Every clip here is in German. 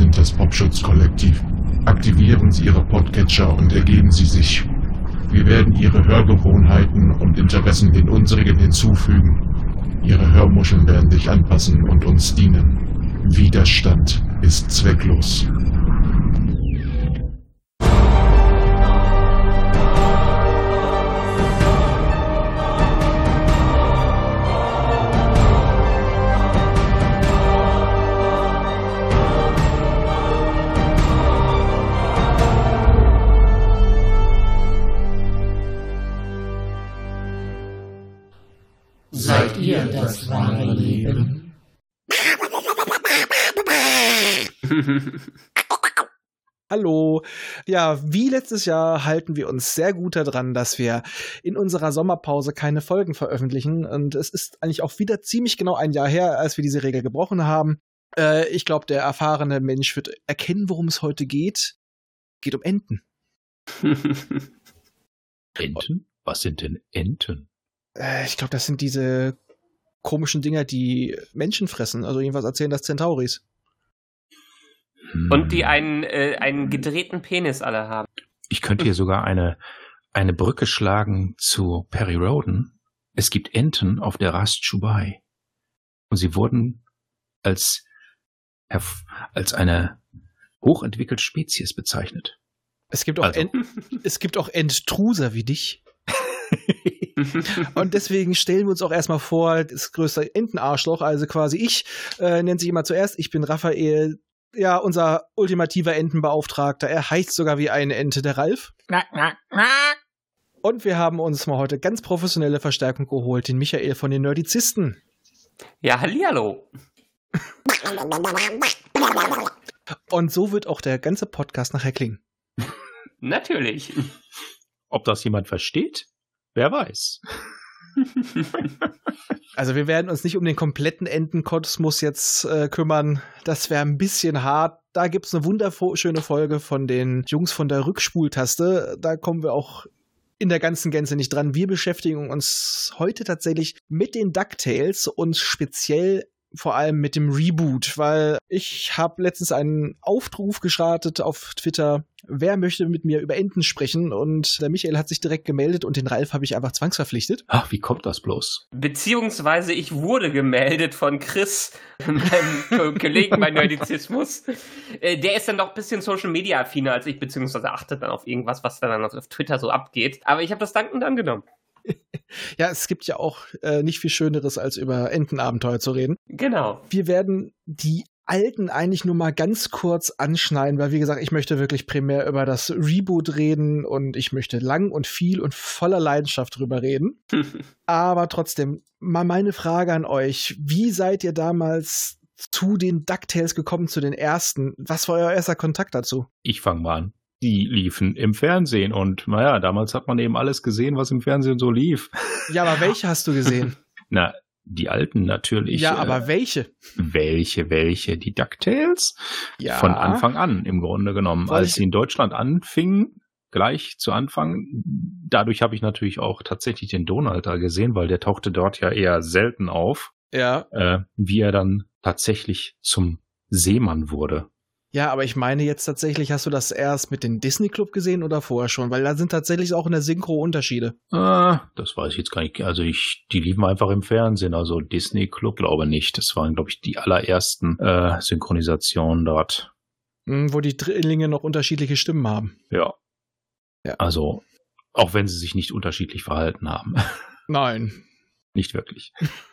sind das Popschutz-Kollektiv. Aktivieren Sie Ihre Podcatcher und ergeben Sie sich. Wir werden Ihre Hörgewohnheiten und Interessen den unsrigen hinzufügen. Ihre Hörmuscheln werden sich anpassen und uns dienen. Widerstand ist zwecklos. Ihr das wahre Leben? Hallo. Ja, wie letztes Jahr halten wir uns sehr gut daran, dass wir in unserer Sommerpause keine Folgen veröffentlichen. Und es ist eigentlich auch wieder ziemlich genau ein Jahr her, als wir diese Regel gebrochen haben. Äh, ich glaube, der erfahrene Mensch wird erkennen, worum es heute geht. Geht um Enten. Enten? Was sind denn Enten? Äh, ich glaube, das sind diese komischen Dinger, die Menschen fressen. Also jedenfalls erzählen das Centauris. Und die einen, äh, einen gedrehten Penis alle haben. Ich könnte hier sogar eine, eine Brücke schlagen zu Perry Roden. Es gibt Enten auf der Rast Chubai. Und sie wurden als, als eine hochentwickelte Spezies bezeichnet. Es gibt auch, Also. Ent es gibt auch Enttruser wie dich. Und deswegen stellen wir uns auch erstmal vor, das größte Entenarschloch, also quasi ich, äh, nennt sich immer zuerst, ich bin Raphael, ja, unser ultimativer Entenbeauftragter. Er heißt sogar wie eine Ente, der Ralf. Und wir haben uns mal heute ganz professionelle Verstärkung geholt, den Michael von den Nerdizisten. Ja, hallihallo. Und so wird auch der ganze Podcast nachher klingen. Natürlich. Ob das jemand versteht? Wer weiß. Also wir werden uns nicht um den kompletten Entenkosmos jetzt äh, kümmern. Das wäre ein bisschen hart. Da gibt's eine wunderschöne Folge von den Jungs von der Rückspultaste. Da kommen wir auch in der ganzen Gänze nicht dran. Wir beschäftigen uns heute tatsächlich mit den DuckTales und speziell vor allem mit dem Reboot, weil ich habe letztens einen Aufruf gestartet auf Twitter, wer möchte mit mir über Enten sprechen und der Michael hat sich direkt gemeldet und den Ralf habe ich einfach zwangsverpflichtet. Ach, wie kommt das bloß? Beziehungsweise ich wurde gemeldet von Chris, meinem Ko- Kollegen bei Nerdizismus. Äh, Der ist dann doch ein bisschen Social Media affiner als ich, beziehungsweise achtet dann auf irgendwas, was dann auf Twitter so abgeht. Aber ich habe das dankend angenommen. Ja, es gibt ja auch äh, nicht viel Schöneres, als über Entenabenteuer zu reden. Genau. Wir werden die alten eigentlich nur mal ganz kurz anschneiden, weil wie gesagt, ich möchte wirklich primär über das Reboot reden und ich möchte lang und viel und voller Leidenschaft drüber reden. Aber trotzdem, mal meine Frage an euch. Wie seid ihr damals zu den DuckTales gekommen, zu den ersten? Was war euer erster Kontakt dazu? Ich fange mal an. Die liefen im Fernsehen und naja, damals hat man eben alles gesehen, was im Fernsehen so lief. Ja, aber welche hast du gesehen? Na, die alten natürlich. ja, äh, aber welche? welche, welche? Die DuckTales? Ja. Von Anfang an im Grunde genommen. Weil Als sie in Deutschland anfingen, gleich zu Anfang, dadurch habe ich natürlich auch tatsächlich den Donald da gesehen, weil der tauchte dort ja eher selten auf, Ja, äh, wie er dann tatsächlich zum Seemann wurde. Ja, aber ich meine jetzt tatsächlich, hast du das erst mit dem Disney Club gesehen oder vorher schon? Weil da sind tatsächlich auch in der Synchro Unterschiede. Ah, das weiß ich jetzt gar nicht. Also ich, die liefen einfach im Fernsehen. Also Disney Club glaube nicht. Das waren, glaube ich, die allerersten äh, Synchronisationen dort. Hm, Wo die Drillinge noch unterschiedliche Stimmen haben. Ja. Ja. Also, auch wenn sie sich nicht unterschiedlich verhalten haben. Nein. nicht wirklich.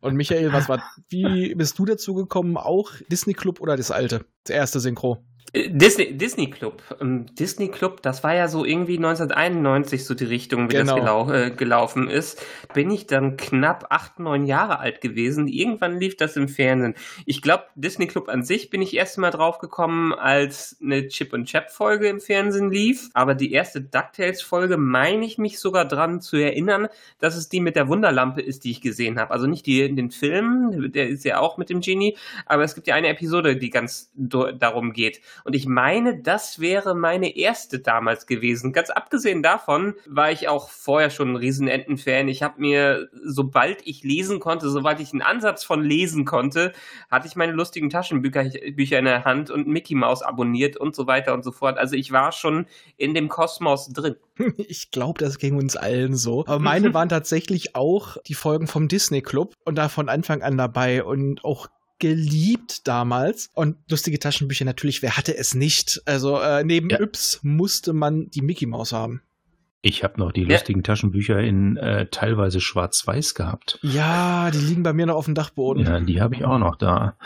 Und Michael, was war, wie bist du dazu gekommen? Auch Disney Club oder das alte? Das erste Synchro? Disney, Disney Club. Ähm, Disney Club, das war ja so irgendwie 1991 so die Richtung, wie Genau. das gelau äh, gelaufen ist. Bin ich dann knapp acht, neun Jahre alt gewesen. Irgendwann lief das im Fernsehen. Ich glaube, Disney Club an sich bin ich erst mal drauf gekommen, als eine Chip und Chap Folge im Fernsehen lief. Aber die erste DuckTales Folge meine ich mich sogar dran zu erinnern, dass es die mit der Wunderlampe ist, die ich gesehen habe. Also nicht die in den Filmen, der ist ja auch mit dem Genie, aber es gibt ja eine Episode, die ganz darum geht. Und ich meine, das wäre meine erste damals gewesen. Ganz abgesehen davon war ich auch vorher schon ein Riesenenten-Fan. Ich habe mir, sobald ich lesen konnte, sobald ich einen Ansatz von lesen konnte, hatte ich meine lustigen Taschenbücher Bücher in der Hand und Mickey Mouse abonniert und so weiter und so fort. Also ich war schon in dem Kosmos drin. Ich glaube, das ging uns allen so. Aber meine waren tatsächlich auch die Folgen vom Disney Club und da von Anfang an dabei und auch geliebt damals. Und lustige Taschenbücher natürlich, wer hatte es nicht? Also äh, neben ja. Yps musste man die Mickey Maus haben. Ich habe noch die ja. lustigen Taschenbücher in äh, teilweise schwarz-weiß gehabt. Ja, die liegen bei mir noch auf dem Dachboden. Ja, die habe ich auch noch da.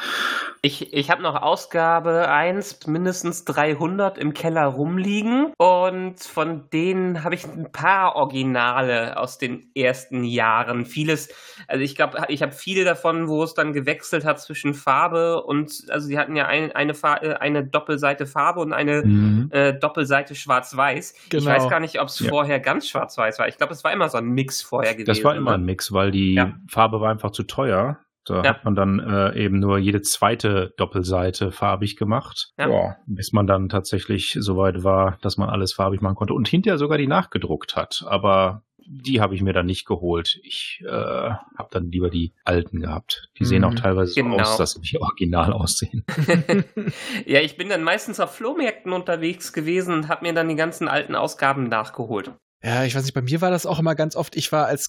Ich, ich habe noch Ausgabe 1, mindestens 300 im Keller rumliegen. Und von denen habe ich ein paar Originale aus den ersten Jahren. Vieles, also ich glaube, ich habe viele davon, wo es dann gewechselt hat zwischen Farbe und, also sie hatten ja ein, eine, äh, eine Doppelseite Farbe und eine mhm. äh, Doppelseite schwarz-weiß. Genau. Ich weiß gar nicht, ob es ja. Vorher ganz schwarz-weiß war. Ich glaube, es war immer so ein Mix vorher gewesen. Das war immer ein Mix, weil die ja. Farbe war einfach zu teuer. Da ja. hat man dann äh, eben nur jede zweite Doppelseite farbig gemacht, ja. Bis man dann tatsächlich so weit war, dass man alles farbig machen konnte und hinterher sogar die nachgedruckt hat. Aber die habe ich mir dann nicht geholt. Ich äh, habe dann lieber die alten gehabt. Die sehen auch mhm. teilweise genau. so aus, dass sie nicht original aussehen. ja, ich bin dann meistens auf Flohmärkten unterwegs gewesen und habe mir dann die ganzen alten Ausgaben nachgeholt. Ja, ich weiß nicht, bei mir war das auch immer ganz oft. Ich war als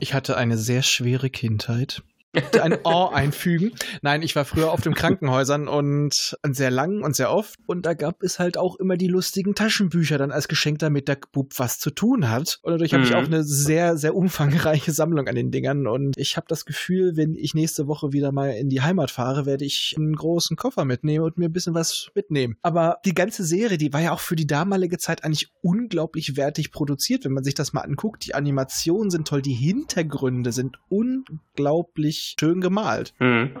ich hatte eine sehr schwere Kindheit ein O einfügen. Nein, ich war früher auf den Krankenhäusern und sehr lang und sehr oft. Und da gab es halt auch immer die lustigen Taschenbücher dann als Geschenk, damit der Bub was zu tun hat. Und dadurch mhm. habe ich auch eine sehr, sehr umfangreiche Sammlung an den Dingern. Und ich habe das Gefühl, wenn ich nächste Woche wieder mal in die Heimat fahre, werde ich einen großen Koffer mitnehmen und mir ein bisschen was mitnehmen. Aber die ganze Serie, die war ja auch für die damalige Zeit eigentlich unglaublich wertig produziert, wenn man sich das mal anguckt. Die Animationen sind toll, die Hintergründe sind unglaublich schön gemalt. Mhm.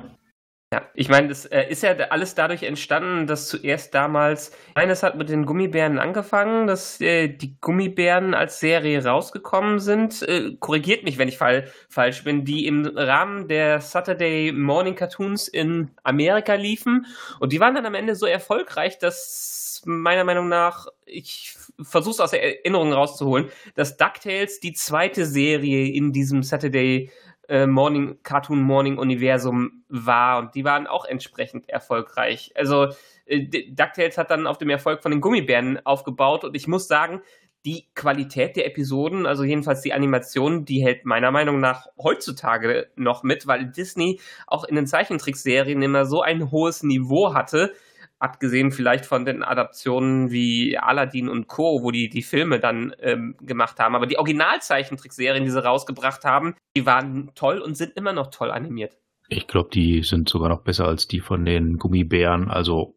Ja, ich meine, das äh, ist ja alles dadurch entstanden, dass zuerst damals, eines hat mit den Gummibären angefangen, dass äh, die Gummibären als Serie rausgekommen sind. Äh, korrigiert mich, wenn ich fall, falsch bin, die im Rahmen der Saturday Morning Cartoons in Amerika liefen. Und die waren dann am Ende so erfolgreich, dass meiner Meinung nach, ich versuche es aus der Erinnerung rauszuholen, dass DuckTales die zweite Serie in diesem Saturday äh, Morning, Cartoon Morning Universum war und die waren auch entsprechend erfolgreich. Also äh, DuckTales hat dann auf dem Erfolg von den Gummibären aufgebaut und ich muss sagen, die Qualität der Episoden, also jedenfalls die Animation, die hält meiner Meinung nach heutzutage noch mit, weil Disney auch in den Zeichentrickserien immer so ein hohes Niveau hatte, abgesehen vielleicht von den Adaptionen wie Aladdin und Co., wo die die Filme dann ähm, gemacht haben. Aber die Originalzeichentrickserien, die sie rausgebracht haben, die waren toll und sind immer noch toll animiert. Ich glaube, die sind sogar noch besser als die von den Gummibären. Also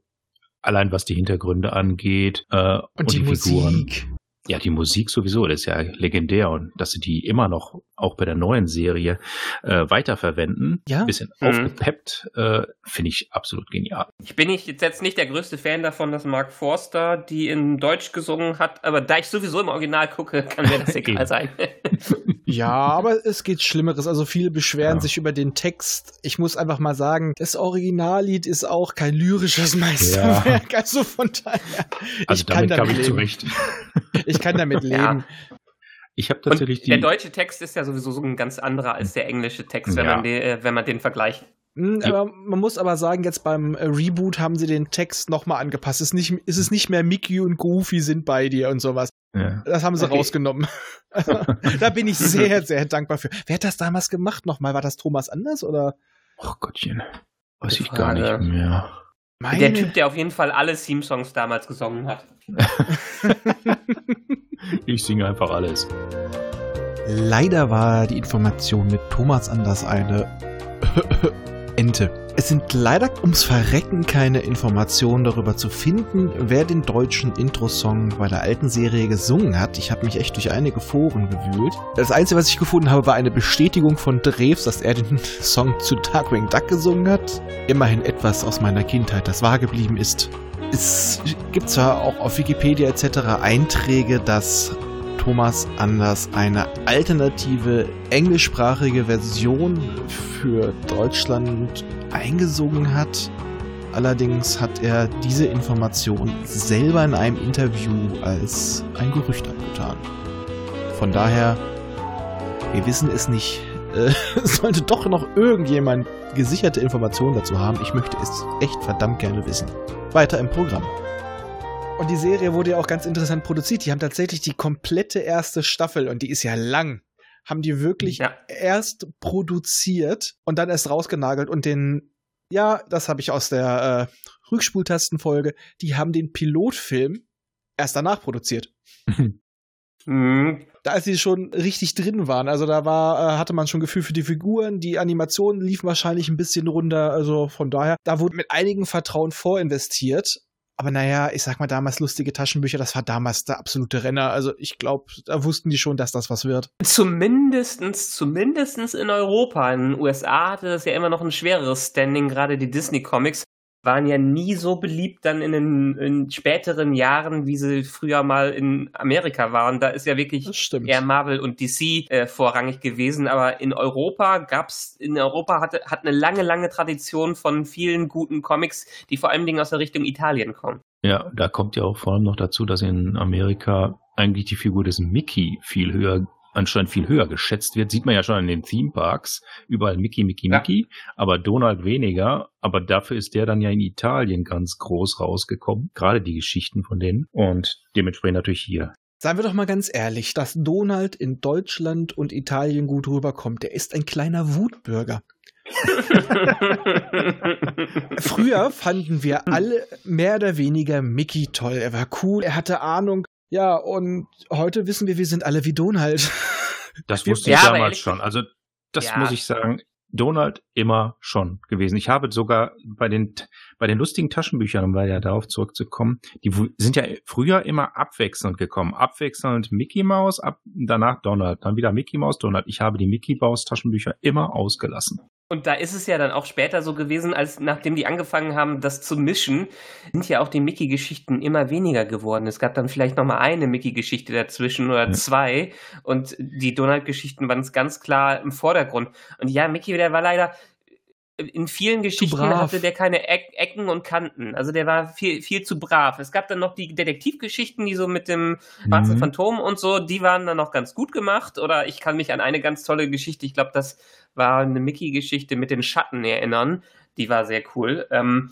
allein was die Hintergründe angeht äh, und, und, die, die Figuren. Musik. Ja, die Musik sowieso, das ist ja legendär und dass sie die immer noch auch bei der neuen Serie äh, weiterverwenden, ja. ein bisschen mhm. aufgepeppt, äh, finde ich absolut genial. Ich bin nicht, jetzt nicht der größte Fan davon, dass Mark Forster die in Deutsch gesungen hat, aber da ich sowieso im Original gucke, kann mir das egal sein. ja, aber es geht Schlimmeres. Also viele beschweren ja. sich über den Text. Ich muss einfach mal sagen, das Originallied ist auch kein lyrisches Meisterwerk. Ja. Also von daher. Also damit kam ich zurecht. Ich kann damit leben. Ja. Ich habe tatsächlich die. Der deutsche Text ist ja sowieso so ein ganz anderer als der englische Text, wenn, ja. man, den, äh, wenn man den vergleicht. Hm, aber man muss aber sagen, jetzt beim äh, Reboot haben sie den Text nochmal angepasst. Es ist, nicht, es ist nicht mehr Mickey und Goofy sind bei dir und sowas. Ja. Das haben sie okay. rausgenommen. da bin ich sehr, sehr dankbar für. Wer hat das damals gemacht nochmal? War das Thomas Anders oder? Ach Gottchen. Weiß ich gar nicht mehr. Meine... Der Typ, der auf jeden Fall alle Theme-Songs damals gesungen hat. ich singe einfach alles. Leider war die Information mit Thomas Anders eine Ente. Es sind leider ums Verrecken keine Informationen darüber zu finden, wer den deutschen Intro-Song bei der alten Serie gesungen hat. Ich habe mich echt durch einige Foren gewühlt. Das Einzige, was ich gefunden habe, war eine Bestätigung von Dreves, dass er den Song zu Darkwing Duck gesungen hat. Immerhin etwas aus meiner Kindheit, das wahr geblieben ist. Es gibt zwar auch auf Wikipedia etc. Einträge, dass Thomas Anders eine alternative englischsprachige Version für Deutschland eingesungen hat. Allerdings hat er diese Information selber in einem Interview als ein Gerücht abgetan. Von daher, wir wissen es nicht. Äh, sollte doch noch irgendjemand gesicherte Informationen dazu haben, ich möchte es echt verdammt gerne wissen. Weiter im Programm. Und die Serie wurde ja auch ganz interessant produziert. Die haben tatsächlich die komplette erste Staffel, und die ist ja lang, haben die wirklich ja. erst produziert und dann erst rausgenagelt und den, ja, das habe ich aus der äh, Rückspultastenfolge, die haben den Pilotfilm erst danach produziert. Mhm. Da als sie schon richtig drin waren, also da war, äh, hatte man schon Gefühl für die Figuren, die Animationen liefen wahrscheinlich ein bisschen runter, also von daher, da wurde mit einigen Vertrauen vorinvestiert aber naja, ich sag mal damals lustige Taschenbücher, das war damals der absolute Renner. Also ich glaube, da wussten die schon, dass das was wird. Zumindestens, zumindestens in Europa. In den USA hatte das ja immer noch ein schwereres Standing, gerade die Disney-Comics waren ja nie so beliebt dann in den in späteren Jahren, wie sie früher mal in Amerika waren. Da ist ja wirklich eher Marvel und DC äh, vorrangig gewesen. Aber in Europa gab's, in Europa hatte, hat eine lange, lange Tradition von vielen guten Comics, die vor allen Dingen aus der Richtung Italien kommen. Ja, da kommt ja auch vor allem noch dazu, dass in Amerika eigentlich die Figur des Mickey viel höher anscheinend viel höher geschätzt wird. Sieht man ja schon in den Theme Parks. Überall Mickey, Mickey, ja. Mickey. Aber Donald weniger. Aber dafür ist der dann ja in Italien ganz groß rausgekommen. Gerade die Geschichten von denen. Und dementsprechend natürlich hier. Seien wir doch mal ganz ehrlich, dass Donald in Deutschland und Italien gut rüberkommt. Der ist ein kleiner Wutbürger. Früher fanden wir alle mehr oder weniger Mickey toll. Er war cool, er hatte Ahnung, ja, und heute wissen wir, wir sind alle wie Donald. Das wusste ich ja, damals schon. Also, das ja. muss ich sagen, Donald immer schon gewesen. Ich habe sogar bei den, bei den lustigen Taschenbüchern, um ja darauf zurückzukommen, die sind ja früher immer abwechselnd gekommen. Abwechselnd Mickey Mouse, ab, danach Donald, dann wieder Mickey Mouse, Donald. Ich habe die Mickey Mouse Taschenbücher immer ausgelassen. Und da ist es ja dann auch später so gewesen, als nachdem die angefangen haben, das zu mischen, sind ja auch die Mickey-Geschichten immer weniger geworden. Es gab dann vielleicht noch mal eine Mickey-Geschichte dazwischen oder ja. zwei und die Donald-Geschichten waren ganz klar im Vordergrund. Und ja, Mickey, der war leider in vielen Geschichten hatte der keine Ecken und Kanten. Also der war viel, viel zu brav. Es gab dann noch die Detektivgeschichten, die so mit dem schwarzen mhm. Phantom und so, die waren dann noch ganz gut gemacht. Oder ich kann mich an eine ganz tolle Geschichte, ich glaube, das war eine Mickey-Geschichte mit den Schatten erinnern. Die war sehr cool. Ähm,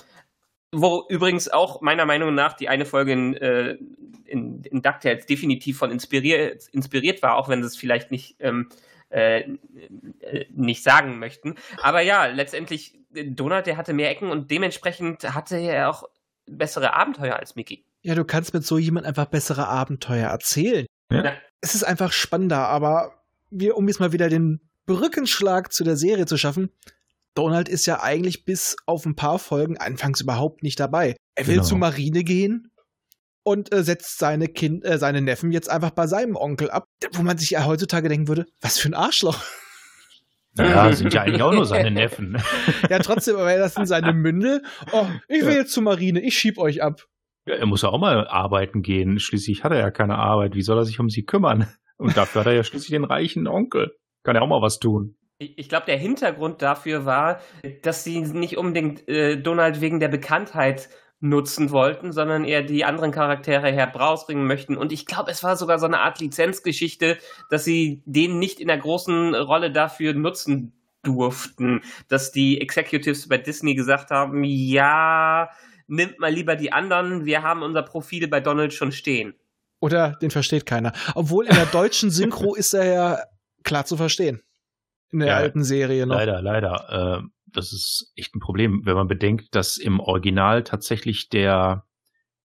wo übrigens auch meiner Meinung nach die eine Folge in, äh, in, in DuckTales definitiv von inspiriert, inspiriert war, auch wenn es vielleicht nicht ähm, äh, nicht sagen möchten. Aber ja, letztendlich, Donald, der hatte mehr Ecken und dementsprechend hatte er auch bessere Abenteuer als Mickey. Ja, du kannst mit so jemand einfach bessere Abenteuer erzählen. Ja. Es ist einfach spannender, aber wir, um jetzt mal wieder den Brückenschlag zu der Serie zu schaffen, Donald ist ja eigentlich bis auf ein paar Folgen anfangs überhaupt nicht dabei. Er will genau. zur Marine gehen, und äh, setzt seine Kind, äh, seine Neffen jetzt einfach bei seinem Onkel ab, wo man sich ja heutzutage denken würde, was für ein Arschloch. Ja, sind ja eigentlich auch nur seine Neffen. ja, trotzdem, aber das sind seine Mündel. Oh, ich will ja. jetzt zur Marine, ich schieb euch ab. Ja, er muss ja auch mal arbeiten gehen. Schließlich hat er ja keine Arbeit. Wie soll er sich um sie kümmern? Und dafür hat er ja schließlich den reichen Onkel. Kann er auch mal was tun. Ich glaube, der Hintergrund dafür war, dass sie nicht unbedingt äh, Donald wegen der Bekanntheit nutzen wollten, sondern eher die anderen Charaktere herausbringen möchten. Und ich glaube, es war sogar so eine Art Lizenzgeschichte, dass sie den nicht in der großen Rolle dafür nutzen durften, dass die Executives bei Disney gesagt haben, ja, nimmt mal lieber die anderen, wir haben unser Profil bei Donald schon stehen. Oder den versteht keiner. Obwohl in der deutschen Synchro ist er ja klar zu verstehen. In der ja, alten Serie noch. Leider, leider. Äh, das ist echt ein Problem, wenn man bedenkt, dass im Original tatsächlich der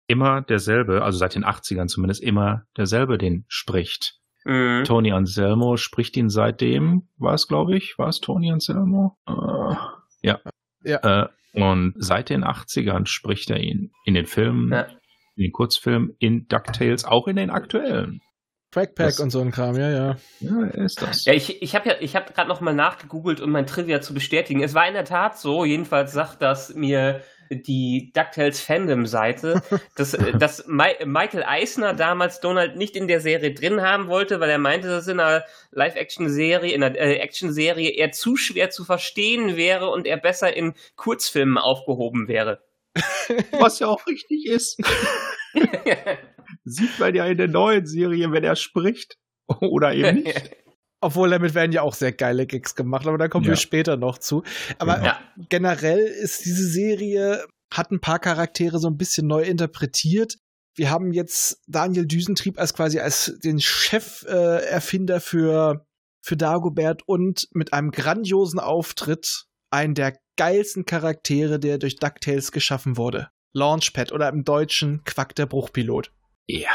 immer derselbe, also seit den 80ern zumindest immer derselbe den spricht. Mhm. Tony Anselmo spricht ihn seitdem, war es, glaube ich, war es Tony Anselmo? Äh, ja. ja. Äh, und seit den 80ern spricht er ihn in den Filmen, ja. in den Kurzfilmen, in DuckTales, auch in den aktuellen. Crackpack das, und so ein Kram, ja, ja. Ja, ist das. Ja, ich, ich habe ja, ich habe gerade noch mal nachgegoogelt, um mein Trivia zu bestätigen. Es war in der Tat so, jedenfalls sagt das mir die DuckTales Fandom-Seite, dass, dass Michael Eisner damals Donald nicht in der Serie drin haben wollte, weil er meinte, dass in einer Live-Action-Serie, in einer äh, Action-Serie eher zu schwer zu verstehen wäre und er besser in Kurzfilmen aufgehoben wäre. Was ja auch richtig ist. Sieht man ja in der neuen Serie, wenn er spricht. Oder eben nicht. Obwohl damit werden ja auch sehr geile Gags gemacht, aber da kommen Ja. wir später noch zu. Aber Genau. Generell ist diese Serie, hat ein paar Charaktere so ein bisschen neu interpretiert. Wir haben jetzt Daniel Düsentrieb als quasi als den Chef-Erfinder äh, für, für Dagobert und mit einem grandiosen Auftritt einen der geilsten Charaktere, der durch DuckTales geschaffen wurde. Launchpad oder im Deutschen Quack der Bruchpilot. Ja.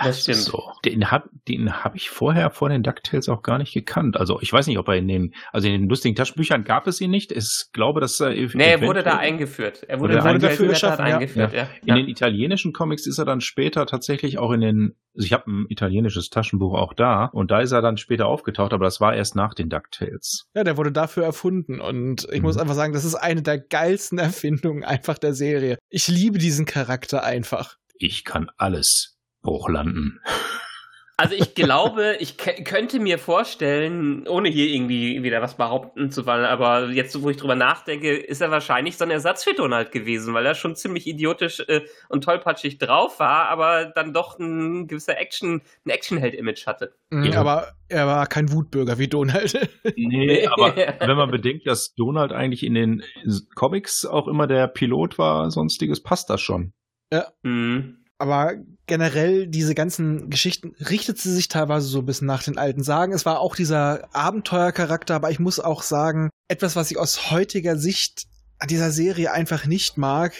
Ja, das stimmt. So. Den habe den hab ich vorher vor den DuckTales auch gar nicht gekannt. Also ich weiß nicht, ob er in den, also in den lustigen Taschenbüchern gab es ihn nicht. Ich glaube, dass er. Nee, er wurde da eingeführt. Er wurde, Wurde dafür geschaffen, ja. eingeführt, ja. In den italienischen Comics ist er dann später tatsächlich auch in den, also ich habe ein italienisches Taschenbuch auch da und da ist er dann später aufgetaucht, aber das war erst nach den DuckTales. Ja, der wurde dafür erfunden und ich Mhm. muss einfach sagen, das ist eine der geilsten Erfindungen einfach der Serie. Ich liebe diesen Charakter einfach. Ich kann alles hochlanden. Also ich glaube, ich könnte mir vorstellen, ohne hier irgendwie wieder was behaupten zu wollen, aber jetzt, wo ich drüber nachdenke, ist er wahrscheinlich so ein Ersatz für Donald gewesen, weil er schon ziemlich idiotisch äh, und tollpatschig drauf war, aber dann doch ein gewisser Action, ein Actionheld-Image hatte. Mhm, Ja. Aber er war kein Wutbürger wie Donald. Nee, aber wenn man bedenkt, dass Donald eigentlich in den Comics auch immer der Pilot war, sonstiges passt das schon. Hm. Aber generell diese ganzen Geschichten richtet sie sich teilweise so ein bisschen nach den alten Sagen. Es war auch dieser Abenteuercharakter, aber ich muss auch sagen, etwas, was ich aus heutiger Sicht an dieser Serie einfach nicht mag,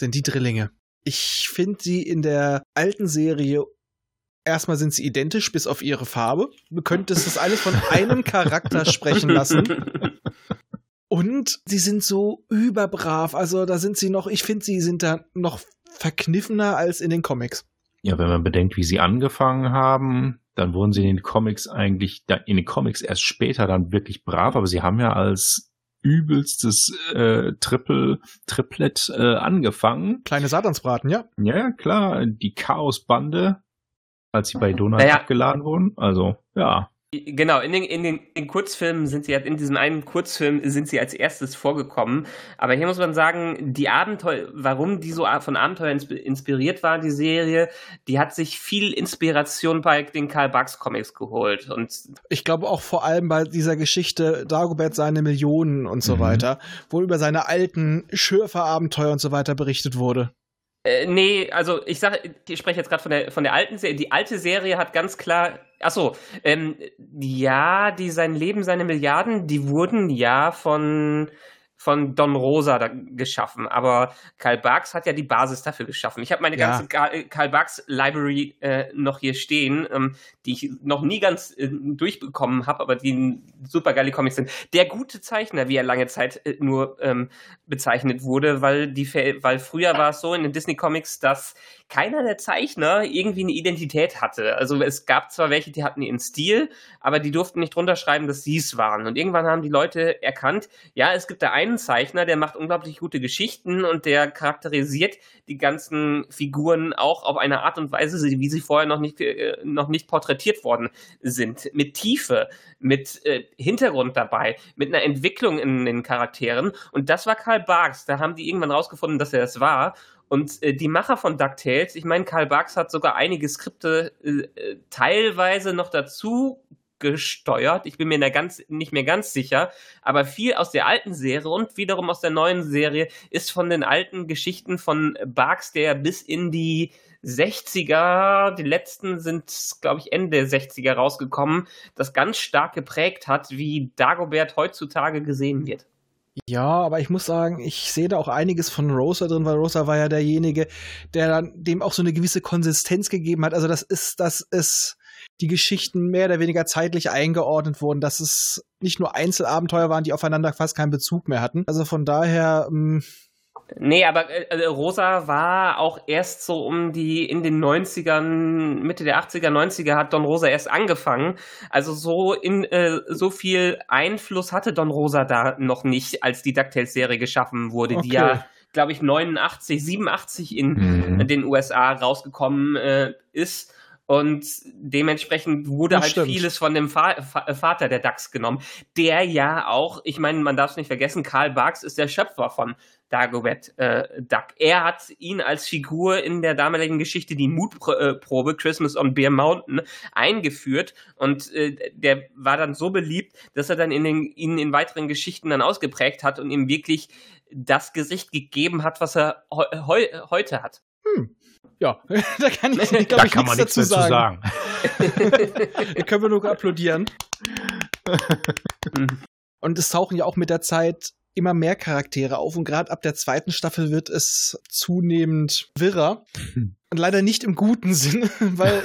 sind die Drillinge. Ich finde sie in der alten Serie erstmal sind sie identisch bis auf ihre Farbe. Du könntest das alles von einem Charakter sprechen lassen. Und sie sind so überbrav. Also da sind sie noch, ich finde, sie sind da noch verkniffener als in den Comics. Ja, wenn man bedenkt, wie sie angefangen haben, dann wurden sie in den Comics eigentlich, in den Comics erst später dann wirklich brav, aber sie haben ja als übelstes äh, Triple, Triplet äh, angefangen. Kleine Satansbraten, ja. Ja, klar, die Chaosbande, als sie bei Donald Naja. abgeladen wurden. Also, ja. Genau, in den, in den in Kurzfilmen sind sie halt, in diesem einen Kurzfilm sind sie als erstes vorgekommen. Aber hier muss man sagen, die Abenteuer, warum die so von Abenteuer insp- inspiriert war, die Serie, die hat sich viel Inspiration bei den Karl Barks Comics geholt. Und Ich glaube auch vor allem bei dieser Geschichte Dagobert seine Millionen und so Mhm. weiter, wo über seine alten Schürferabenteuer und so weiter berichtet wurde. Äh, nee, also ich sage, ich spreche jetzt gerade von der von der alten Serie. Die alte Serie hat ganz klar, ach so, ähm, ja, die sein Leben, seine Milliarden, die wurden ja von von Don Rosa geschaffen, aber Karl Barks hat ja die Basis dafür geschaffen. Ich habe meine Ja. ganze Karl, Karl Barks Library äh, noch hier stehen, ähm, die ich noch nie ganz äh, durchbekommen habe, aber die super geile Comics sind. Der gute Zeichner, wie er lange Zeit äh, nur ähm, bezeichnet wurde, weil die weil früher war es so in den Disney Comics, dass keiner der Zeichner irgendwie eine Identität hatte. Also es gab zwar welche, die hatten ihren Stil, aber die durften nicht drunter schreiben, dass sie es waren. Und irgendwann haben die Leute erkannt, ja, es gibt da einen Zeichner, der macht unglaublich gute Geschichten und der charakterisiert die ganzen Figuren auch auf eine Art und Weise, wie sie vorher noch nicht, äh, noch nicht porträtiert worden sind. Mit Tiefe, mit äh, Hintergrund dabei, mit einer Entwicklung in den Charakteren. Und das war Karl Barks. Da haben die irgendwann rausgefunden, dass er es war. Und äh, die Macher von DuckTales, ich meine, Karl Barks hat sogar einige Skripte äh, äh, teilweise noch dazu gesteuert. Ich bin mir da ganz, nicht mehr ganz sicher. Aber viel aus der alten Serie und wiederum aus der neuen Serie ist von den alten Geschichten von Barks, der bis in die 60er, die letzten sind, glaube ich, Ende der 60er rausgekommen, das ganz stark geprägt hat, wie Dagobert heutzutage gesehen wird. Ja, aber ich muss sagen, ich sehe da auch einiges von Rosa drin, weil Rosa war ja derjenige, der dann dem auch so eine gewisse Konsistenz gegeben hat. Also das ist, dass es die Geschichten mehr oder weniger zeitlich eingeordnet wurden, dass es nicht nur Einzelabenteuer waren, die aufeinander fast keinen Bezug mehr hatten. Also von daher, ähm, Nee, aber äh, äh, Rosa war auch erst so um die in den 90ern, Mitte der 80er, 90er hat Don Rosa erst angefangen. Also so in äh, so viel Einfluss hatte Don Rosa da noch nicht, als die DuckTales-Serie geschaffen wurde, die Okay. ja, glaube ich, 89, 87 in Mhm. den USA rausgekommen äh, ist. Und dementsprechend wurde Das halt stimmt. vieles von dem Fa Fa Vater der Ducks genommen, der ja auch, ich meine, man darf es nicht vergessen, Karl Barks ist der Schöpfer von Dagobert äh, Duck. Er hat ihn als Figur in der damaligen Geschichte die Mutprobe Christmas on Bear Mountain eingeführt und äh, der war dann so beliebt, dass er dann in den, ihn in weiteren Geschichten dann ausgeprägt hat und ihm wirklich das Gesicht gegeben hat, was er heu heute hat. Ja, da kann ich, glaube Da ich, kann man nichts dazu sagen. sagen. Da können wir nur applaudieren. Und es tauchen ja auch mit der Zeit immer mehr Charaktere auf und gerade ab der zweiten Staffel wird es zunehmend wirrer. Hm. Und leider nicht im guten Sinn, weil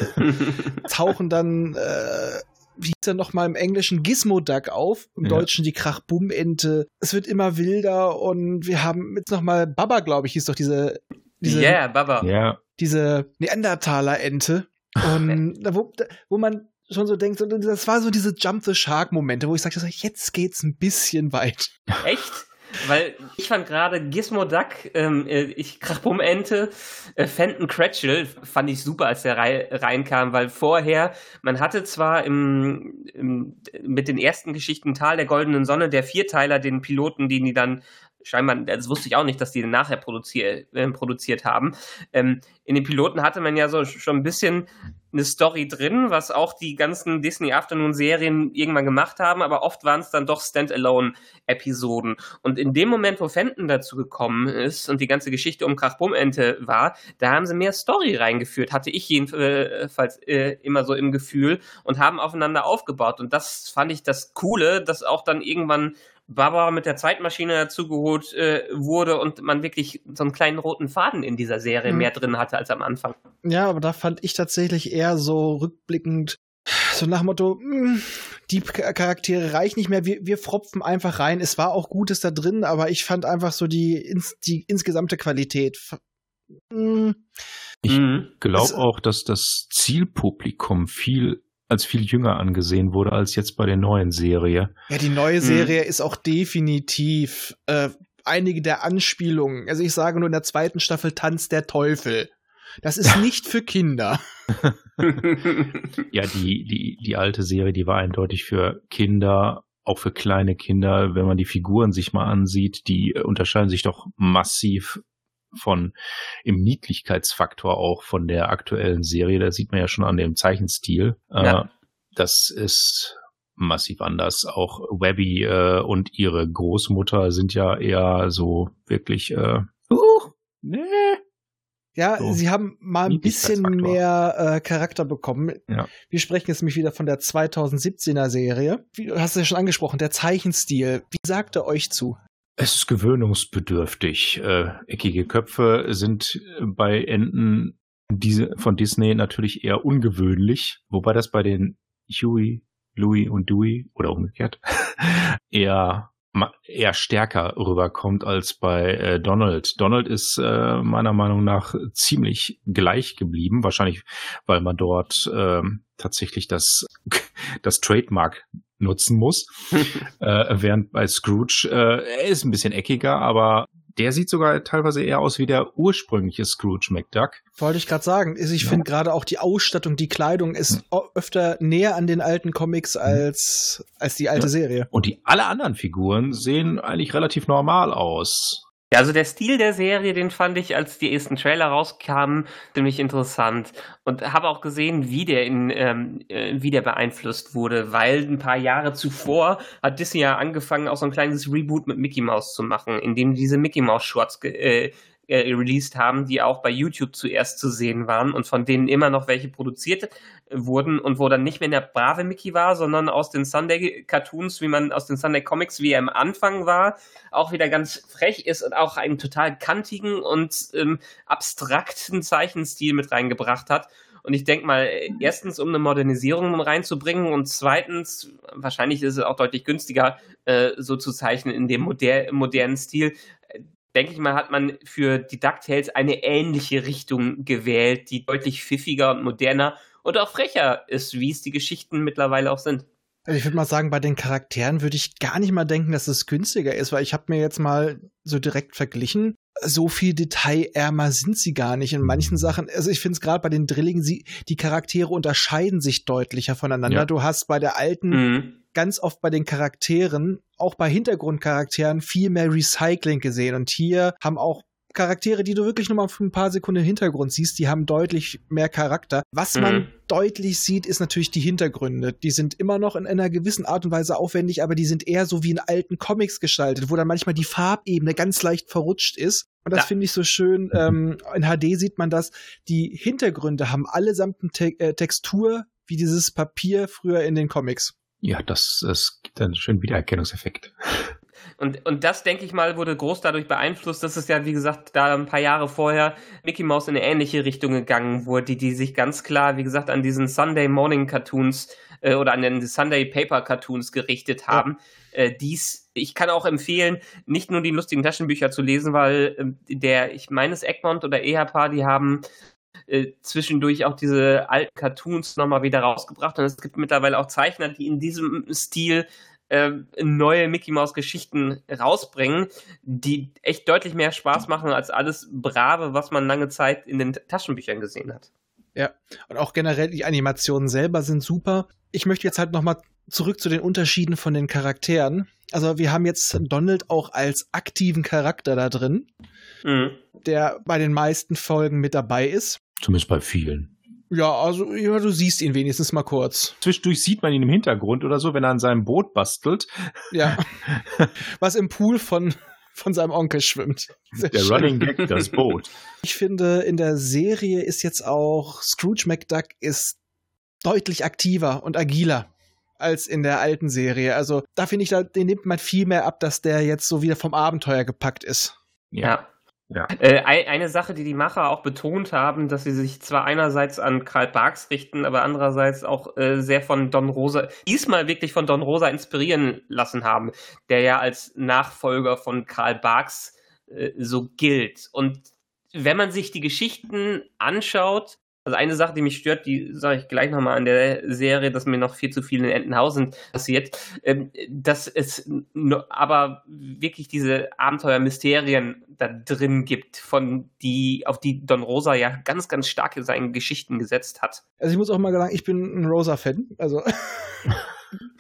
tauchen dann, äh, wie hieß er nochmal im Englischen, Gizmo-Duck auf, im Ja. Deutschen die Krachbum-Ente. Es wird immer wilder und wir haben jetzt nochmal Baba, glaube ich, hieß doch diese, diese, yeah, Baba. Ja, diese Neandertaler-Ente. Und da, wo, da, wo man schon so denkt, so, das war so diese Jump the Shark-Momente, wo ich sagte, so, jetzt geht's ein bisschen weit. Echt? Weil ich fand gerade Gizmo Duck, ähm, äh, ich Krachbum-Ente, äh, Fenton Cratchel fand ich super, als der rei reinkam, weil vorher, man hatte zwar im, im, mit den ersten Geschichten Tal der goldenen Sonne, der Vierteiler, den Piloten, den die dann scheinbar, das wusste ich auch nicht, dass die nachher produzier äh, produziert haben. Ähm, in den Piloten hatte man ja so schon ein bisschen eine Story drin, was auch die ganzen Disney Afternoon Serien irgendwann gemacht haben, aber oft waren es dann doch Standalone Episoden. Und in dem Moment, wo Fenton dazu gekommen ist und die ganze Geschichte um Krachbummente war, da haben sie mehr Story reingeführt, hatte ich jedenfalls äh, immer so im Gefühl und haben aufeinander aufgebaut. Und das fand ich das Coole, dass auch dann irgendwann Baba mit der Zeitmaschine dazugeholt äh, wurde und man wirklich so einen kleinen roten Faden in dieser Serie Mhm. mehr drin hatte als am Anfang. Ja, aber da fand ich tatsächlich eher so rückblickend, so nach dem Motto, mh, die K- Charaktere reichen nicht mehr, wir, wir fropfen einfach rein. Es war auch Gutes da drin, aber ich fand einfach so die, ins, die insgesamte Qualität. mh, Ich Mhm. glaube auch, dass das Zielpublikum viel als viel jünger angesehen wurde als jetzt bei der neuen Serie. Ja, die neue Mhm. Serie ist auch definitiv äh, einige der Anspielungen. Also ich sage nur in der zweiten Staffel Tanz der Teufel. Das ist nicht für Kinder. Ja, die, die, die alte Serie, die war eindeutig für Kinder, auch für kleine Kinder. Wenn man die Figuren sich mal ansieht, die äh, unterscheiden sich doch massiv von im Niedlichkeitsfaktor auch von der aktuellen Serie. Da sieht man ja schon an dem Zeichenstil. Ja. Äh, das ist massiv anders. Auch Webby äh, und ihre Großmutter sind ja eher so wirklich äh, uh, nee. Ja, So. sie haben mal ein bisschen mehr äh, Charakter bekommen. Ja. Wir sprechen jetzt nämlich wieder von der 2017er Serie. Wie, du hast es ja schon angesprochen, der Zeichenstil. Wie sagt er euch zu? Es ist gewöhnungsbedürftig. Äh, eckige Köpfe sind bei Enten diese von Disney natürlich eher ungewöhnlich, wobei das bei den Huey, Louis und Dewey oder umgekehrt eher eher stärker rüberkommt als bei äh, Donald. Donald ist äh, meiner Meinung nach ziemlich gleich geblieben, wahrscheinlich weil man dort ähm, tatsächlich das das Trademark nutzen muss. äh, während bei Scrooge, äh, er ist ein bisschen eckiger, aber der sieht sogar teilweise eher aus wie der ursprüngliche Scrooge McDuck. Wollte ich gerade sagen. Ich Ja. finde gerade auch die Ausstattung, die Kleidung ist o- öfter näher an den alten Comics als, als die alte Ja. Serie. Und die alle anderen Figuren sehen eigentlich relativ normal aus. Ja, also der Stil der Serie, den fand ich, als die ersten Trailer rauskamen, ziemlich interessant. Und habe auch gesehen, wie der in, ähm, äh, wie der beeinflusst wurde, weil ein paar Jahre zuvor hat Disney ja angefangen, auch so ein kleines Reboot mit Mickey Mouse zu machen, indem die diese Mickey Mouse Shorts äh, äh, released haben, die auch bei YouTube zuerst zu sehen waren und von denen immer noch welche produziert wurden und wo dann nicht mehr der brave Mickey war, sondern aus den Sunday Cartoons, wie man aus den Sunday Comics, wie er im Anfang war, auch wieder ganz frech ist und auch einen total kantigen und ähm, abstrakten Zeichenstil mit reingebracht hat. Und ich denke mal, erstens, um eine Modernisierung reinzubringen und zweitens, wahrscheinlich ist es auch deutlich günstiger, äh, so zu zeichnen in dem moder modernen Stil. Denke ich mal, hat man für die DuckTales eine ähnliche Richtung gewählt, die deutlich pfiffiger und moderner und auch frecher ist, wie es die Geschichten mittlerweile auch sind. Also ich würde mal sagen, bei den Charakteren würde ich gar nicht mal denken, dass es günstiger ist, weil ich habe mir jetzt mal so direkt verglichen. So viel detailärmer sind sie gar nicht in manchen Sachen. Also ich finde es gerade bei den Drillingen, sie, die Charaktere unterscheiden sich deutlicher voneinander. Ja. Du hast bei der alten Mhm. Ganz oft bei den Charakteren, auch bei Hintergrundcharakteren, viel mehr Recycling gesehen. Und hier haben auch Charaktere, die du wirklich nur mal für ein paar Sekunden im Hintergrund siehst, die haben deutlich mehr Charakter. Was man Mhm. deutlich sieht, ist natürlich die Hintergründe. Die sind immer noch in einer gewissen Art und Weise aufwendig, aber die sind eher so wie in alten Comics gestaltet, wo dann manchmal die Farbebene ganz leicht verrutscht ist. Und das Ja. finde ich so schön. Ähm, in HD sieht man das. Die Hintergründe haben allesamt eine Te äh, Textur wie dieses Papier früher in den Comics. Ja, das, das gibt einen schönen Wiedererkennungseffekt. Und, und das, denke ich mal, wurde groß dadurch beeinflusst, dass es ja, wie gesagt, da ein paar Jahre vorher Mickey Mouse in eine ähnliche Richtung gegangen wurde, die, die sich ganz klar, wie gesagt, an diesen Sunday Morning Cartoons äh, oder an den Sunday Paper Cartoons gerichtet haben. Äh, dies, ich kann auch empfehlen, nicht nur die lustigen Taschenbücher zu lesen, weil ähm, der, ich meine es Egmont oder Ehapa, die haben äh, zwischendurch auch diese alten Cartoons nochmal wieder rausgebracht und es gibt mittlerweile auch Zeichner, die in diesem Stil äh, neue Mickey Mouse Geschichten rausbringen, die echt deutlich mehr Spaß machen als alles Brave, was man lange Zeit in den Taschenbüchern gesehen hat. Und auch generell die Animationen selber sind super. Ich möchte jetzt halt nochmal zurück zu den Unterschieden von den Charakteren. Also wir haben jetzt Donald auch als aktiven Charakter da drin, Mhm. der bei den meisten Folgen mit dabei ist. Zumindest bei vielen. Ja, also ja, du siehst ihn wenigstens mal kurz. Zwischendurch sieht man ihn im Hintergrund oder so, wenn er an seinem Boot bastelt. Ja. Was im Pool von, von seinem Onkel schwimmt. Sehr Der schön. Running Gag, das Boot. Ich finde, in der Serie ist jetzt auch Scrooge McDuck ist deutlich aktiver und agiler als in der alten Serie. Also da finde ich, da, den nimmt man viel mehr ab, dass der jetzt so wieder vom Abenteuer gepackt ist. Ja. Ja. Äh, ei- eine Sache, die die Macher auch betont haben, dass sie sich zwar einerseits an Karl Barks richten, aber andererseits auch äh, sehr von Don Rosa, diesmal wirklich von Don Rosa inspirieren lassen haben, der ja als Nachfolger von Karl Barks äh, so gilt. Und wenn man sich die Geschichten anschaut, also eine Sache, die mich stört, die sage ich gleich nochmal an der Serie, dass mir noch viel zu viel in Entenhausen passiert, ähm, dass es aber wirklich diese Abenteuer-Mysterien da drin gibt, von die, auf die Don Rosa ja ganz, ganz stark in seinen Geschichten gesetzt hat. Also ich muss auch mal sagen, ich bin ein Rosa-Fan. Also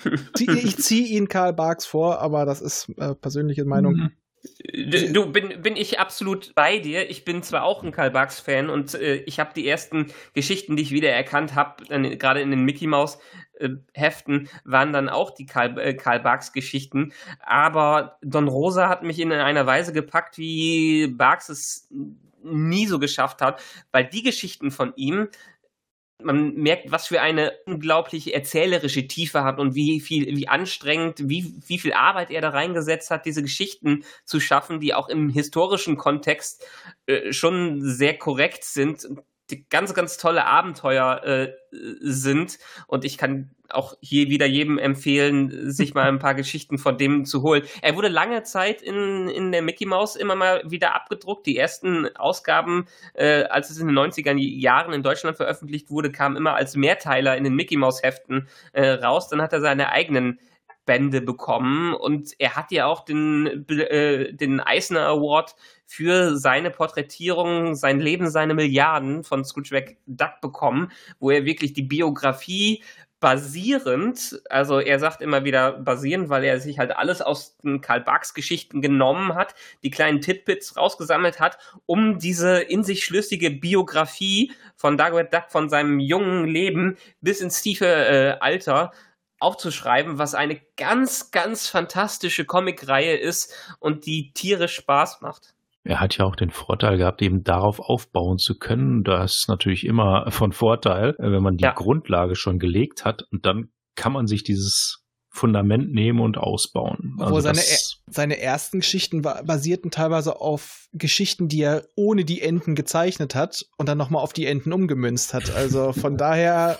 ich ziehe ihn Karl Barks vor, aber das ist äh, persönliche Meinung. Mhm. Du, bin, bin ich absolut bei dir. Ich bin zwar auch ein Karl Barks-Fan und äh, ich habe die ersten Geschichten, die ich wiedererkannt habe, gerade in den Mickey Mouse äh, Heften, waren dann auch die Karl, äh, Karl Barks-Geschichten. Aber Don Rosa hat mich in einer Weise gepackt, wie Barks es nie so geschafft hat, weil die Geschichten von ihm man merkt, was für eine unglaubliche erzählerische Tiefe hat und wie viel, wie anstrengend, wie, wie viel Arbeit er da reingesetzt hat, diese Geschichten zu schaffen, die auch im historischen Kontext äh, schon sehr korrekt sind, ganz, ganz tolle Abenteuer äh, sind. Und ich kann auch hier wieder jedem empfehlen, sich mal ein paar Geschichten von dem zu holen. Er wurde lange Zeit in, in der Mickey Mouse immer mal wieder abgedruckt. Die ersten Ausgaben, äh, als es in den 90er Jahren in Deutschland veröffentlicht wurde, kamen immer als Mehrteiler in den Mickey Mouse Heften äh, raus. Dann hat er seine eigenen Bände bekommen. Und er hat ja auch den, äh, den Eisner Award für seine Porträtierung, sein Leben, seine Milliarden von Scrooge McDuck bekommen, wo er wirklich die Biografie basierend, also er sagt immer wieder basierend, weil er sich halt alles aus den Karl Barks Geschichten genommen hat, die kleinen Titbits rausgesammelt hat, um diese in sich schlüssige Biografie von Dagobert Duck von seinem jungen Leben bis ins tiefe äh, Alter aufzuschreiben, was eine ganz, ganz fantastische Comicreihe ist und die tierisch Spaß macht. Er hat ja auch den Vorteil gehabt, eben darauf aufbauen zu können. Das ist natürlich immer von Vorteil, wenn man die Ja. Grundlage schon gelegt hat und dann kann man sich dieses Fundament nehmen und ausbauen. Obwohl Also seine, seine ersten Geschichten basierten teilweise auf Geschichten, die er ohne die Enten gezeichnet hat und dann nochmal auf die Enten umgemünzt hat. Also von daher,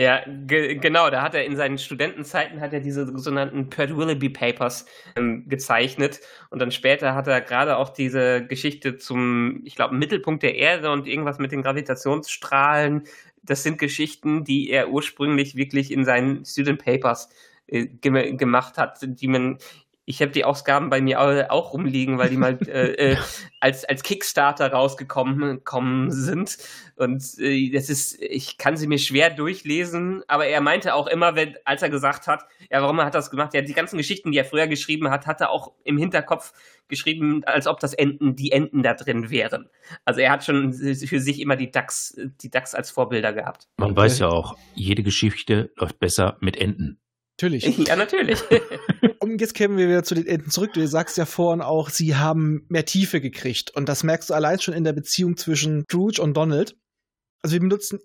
Ja, ge genau, da hat er in seinen Studentenzeiten hat er diese sogenannten Pert Willoughby Papers ähm, gezeichnet und dann später hat er gerade auch diese Geschichte zum, ich glaube, Mittelpunkt der Erde und irgendwas mit den Gravitationsstrahlen. Das sind Geschichten, die er ursprünglich wirklich in seinen Student Papers äh, ge gemacht hat, die man ich habe die Ausgaben bei mir auch rumliegen, weil die mal äh, äh, als, als Kickstarter rausgekommen kommen sind. Und äh, das ist, ich kann sie mir schwer durchlesen, aber er meinte auch immer, wenn, als er gesagt hat, ja, warum er hat das gemacht? Ja, die ganzen Geschichten, die er früher geschrieben hat, hat er auch im Hinterkopf geschrieben, als ob das Enten, die Enten da drin wären. Also er hat schon für sich immer die DAX, die DAX als Vorbilder gehabt. Man weiß ja auch, jede Geschichte läuft besser mit Enten. Natürlich. Ja, natürlich. Und jetzt kämen wir wieder zu den Enten zurück. Du sagst ja vorhin auch, sie haben mehr Tiefe gekriegt. Und das merkst du allein schon in der Beziehung zwischen Scrooge und Donald. Also wir benutzen,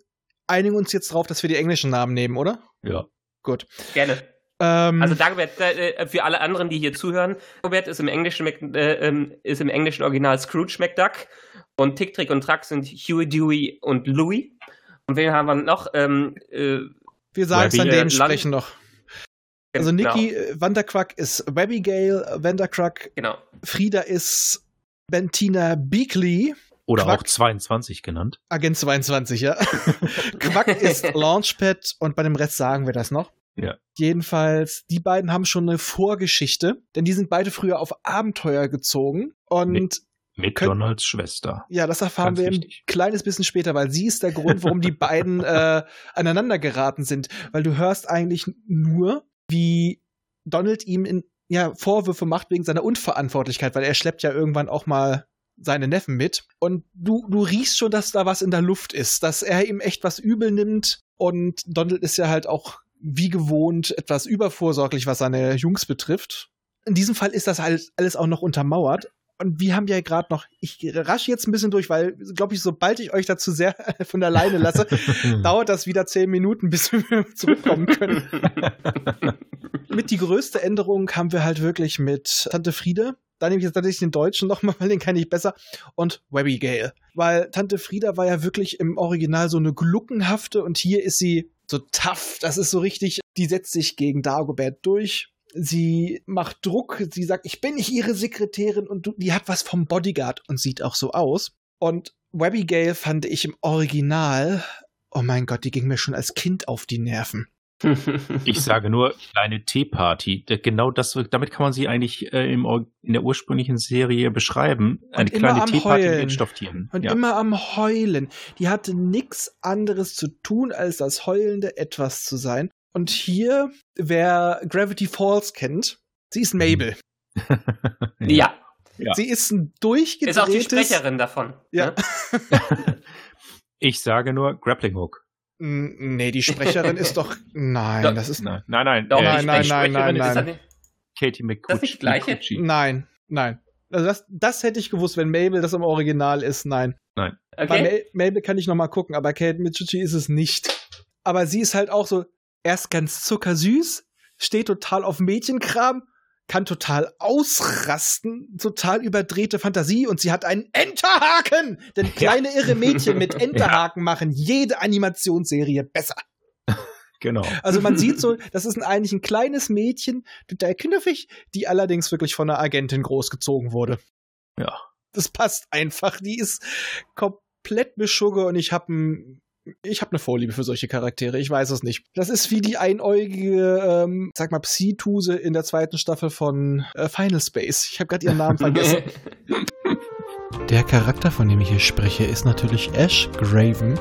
einigen uns jetzt drauf, dass wir die englischen Namen nehmen, oder? Ja. Gut. Gerne. Ähm, Also Dagobert, äh, für alle anderen, die hier zuhören, Dagobert ist im englischen, äh, ähm, ist im englischen Original Scrooge McDuck und Tick, Trick und Track sind Huey, Dewey und Louie. Und wen haben wir noch? Ähm, äh, wir sagen es an äh, dem Land- sprechen noch. Also genau, Nikki äh, Vandercrack ist Webbygale, Vandercrack, Genau. Frieda ist Bentina Beakley, Oder Quack. auch 22 genannt. Agent 22, ja. Quack ist Launchpad und bei dem Rest sagen wir das noch. Ja. Jedenfalls, die beiden haben schon eine Vorgeschichte, denn die sind beide früher auf Abenteuer gezogen und Mit- Mit Könnt- Donalds Schwester. ja, das erfahren Ganz wir ein wichtig. kleines bisschen später, weil sie ist der Grund, warum die beiden äh, aneinander geraten sind, weil du hörst eigentlich nur, wie Donald ihm in, ja, Vorwürfe macht wegen seiner Unverantwortlichkeit, weil er schleppt ja irgendwann auch mal seine Neffen mit. Und du, du riechst schon, dass da was in der Luft ist, dass er ihm echt was übel nimmt. Und Donald ist ja halt auch wie gewohnt etwas übervorsorglich, was seine Jungs betrifft. In diesem Fall ist das halt alles auch noch untermauert. Und wir haben ja gerade noch, ich rasche jetzt ein bisschen durch, weil, glaube ich, sobald ich euch dazu sehr von der Leine lasse, dauert das wieder zehn Minuten, bis wir zurückkommen können. mit die größte Änderung haben wir halt wirklich mit Tante Frieda. Da nehme ich jetzt tatsächlich den Deutschen nochmal, weil den kann ich besser. Und Webby Gale. Weil Tante Frieda war ja wirklich im Original so eine gluckenhafte und hier ist sie so tough. Das ist so richtig, die setzt sich gegen Dagobert durch. Sie macht Druck. Sie sagt, ich bin nicht ihre Sekretärin und du, die hat was vom Bodyguard und sieht auch so aus. Und Webby Gale fand ich im Original, oh mein Gott, die ging mir schon als Kind auf die Nerven. Ich sage nur kleine Teeparty. Genau das, damit kann man sie eigentlich äh, im, in der ursprünglichen Serie beschreiben. Eine immer kleine Teeparty Heulen. mit Stofftieren. Und ja. immer am Heulen. Die hatte nichts anderes zu tun, als das heulende Etwas zu sein. Und hier, wer Gravity Falls kennt, sie ist Mabel. ja. Ja. Sie ist ein ist auch die durchgedrehtes. Sprecherin davon. Ja. Ne? Ich sage nur Grappling Hook. Nee, die Sprecherin ist doch. Nein, Doch. das ist. Nein, nein, nein. Doch, äh, Nein, nein, nein, nein, ist nein. das nicht- Katie McCucci. Das nicht gleiche? McCucci. Nein, nein. Also das, das hätte ich gewusst, wenn Mabel das im Original ist. Nein. Bei Okay. Mel Mabel kann ich noch mal gucken, aber Kate Mitsuchi ist es nicht. Aber sie ist halt auch so erst ganz zuckersüß, steht total auf Mädchenkram, kann total ausrasten, total überdrehte Fantasie und sie hat einen Enterhaken! Denn kleine irre Mädchen mit Enterhaken machen jede Animationsserie besser. Genau. Also man sieht so, das ist ein, eigentlich ein kleines Mädchen, total knuffig, die allerdings wirklich von einer Agentin großgezogen wurde. Ja. Das passt einfach. Die ist komplett beschugge und ich habe ein ich habe eine Vorliebe für solche Charaktere, ich weiß es nicht. Das ist wie die einäugige, ähm, sag mal, Psi-Tuse in der zweiten Staffel von äh, Final Space. Ich habe gerade ihren Namen vergessen. Der Charakter, von dem ich hier spreche, ist natürlich Ash Graven.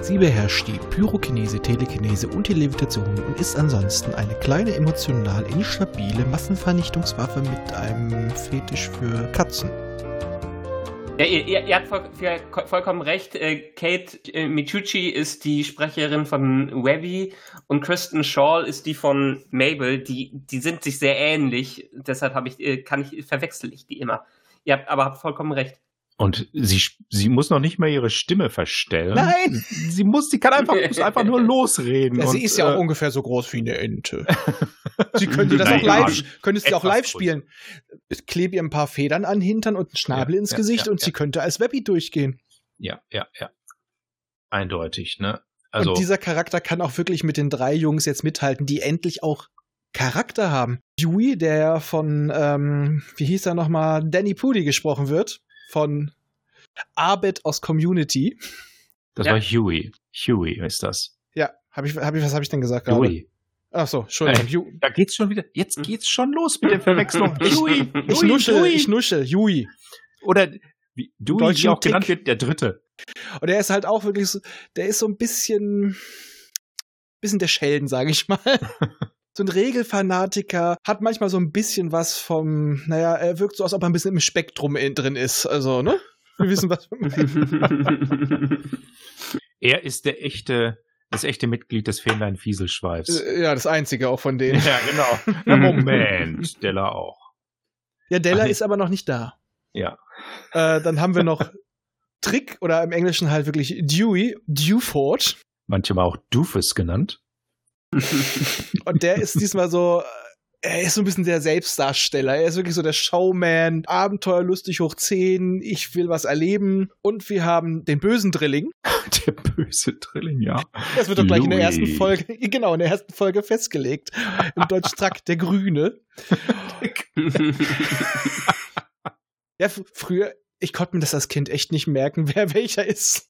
Sie beherrscht die Pyrokinese, Telekinese und die Levitation und ist ansonsten eine kleine emotional instabile Massenvernichtungswaffe mit einem Fetisch für Katzen. Ja, ihr, ihr, habt voll, vollkommen recht. Äh, Kate äh, Michucci ist die Sprecherin von Webby und Kristen Shaw ist die von Mabel. Die, die sind sich sehr ähnlich. Deshalb habe ich, äh, kann ich, verwechsel ich die immer. Ihr habt aber habt vollkommen recht. Und sie, sie muss noch nicht mal ihre Stimme verstellen. Nein! Sie muss, sie kann einfach, muss einfach nur losreden. Ja, sie und, ist ja auch äh, ungefähr so groß wie eine Ente. Sie könnte das Nein, auch live, könnte sie auch live spielen. Es klebe ihr ein paar Federn an Hintern und einen Schnabel Ja, ins ja, Gesicht und sie könnte als Webby durchgehen. Ja, ja, ja. Eindeutig, ne? Also, und dieser Charakter kann auch wirklich mit den drei Jungs jetzt mithalten, die endlich auch Charakter haben. Dewey, der von, ähm, wie hieß er nochmal, Danny Pudi gesprochen wird, von Arbeit aus das Ja. war Huey. Huey ist das. Ja, hab ich, hab ich, was habe ich denn gesagt gerade? Huey. Ach so, Entschuldigung. Äh, Da geht's schon wieder. Jetzt geht's schon los mit der Verwechslung. Dewey, ich nusche, Dewey. ich nusche, Yui. Oder wie Dewey, wie auch Tick. genannt wird, der Dritte. Und er ist halt auch wirklich so, der ist so ein bisschen, bisschen der Schelden, sage ich mal. So ein Regelfanatiker, hat manchmal so ein bisschen was vom, naja, er wirkt so, als ob er ein bisschen im Spektrum in- drin ist. Also, ne? Wir wissen, was wir meinen. Er ist der echte, das echte Mitglied des Fähnlein Fieselschweifs. Äh, Ja, das einzige auch von denen. Ja, genau. Na, Moment, Stella auch. Ja, Della Ach ist aber noch nicht da. Ja. Äh, dann haben wir noch Trick oder im Englischen halt wirklich Dewey, Dewford. Manchmal auch Doofus genannt. Und der ist diesmal so, er ist so ein bisschen der Selbstdarsteller. Er ist wirklich so der Showman, abenteuerlustig hoch 10, ich will was erleben. Und wir haben den bösen Drilling. Der böse Drilling, ja. Das wird doch gleich in der Louis. ersten Folge, genau, in der ersten Folge festgelegt. Im Deutsch Track, der Grüne. Ja, f- früher, ich konnte mir das als Kind echt nicht merken, wer welcher ist.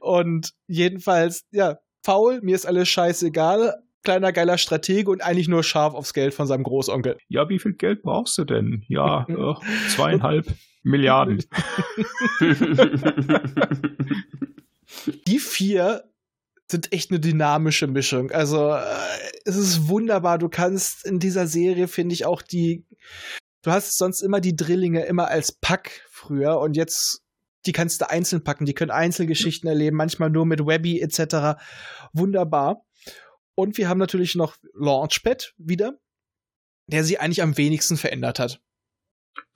Und jedenfalls, ja, faul, mir ist alles scheißegal, kleiner geiler Stratege und eigentlich nur scharf aufs Geld von seinem Großonkel. Ja, wie viel Geld brauchst du denn? Ja, äh, zweieinhalb Milliarden. Die vier sind echt eine dynamische Mischung. Also, äh, es ist wunderbar. Du kannst in dieser Serie, finde ich, auch die. Du hast sonst immer die Drillinge immer als Pack früher und jetzt. Die kannst du einzeln packen, die können Einzelgeschichten erleben, manchmal nur mit Webby etc. Wunderbar. Und wir haben natürlich noch Launchpad wieder, der sie eigentlich am wenigsten verändert hat.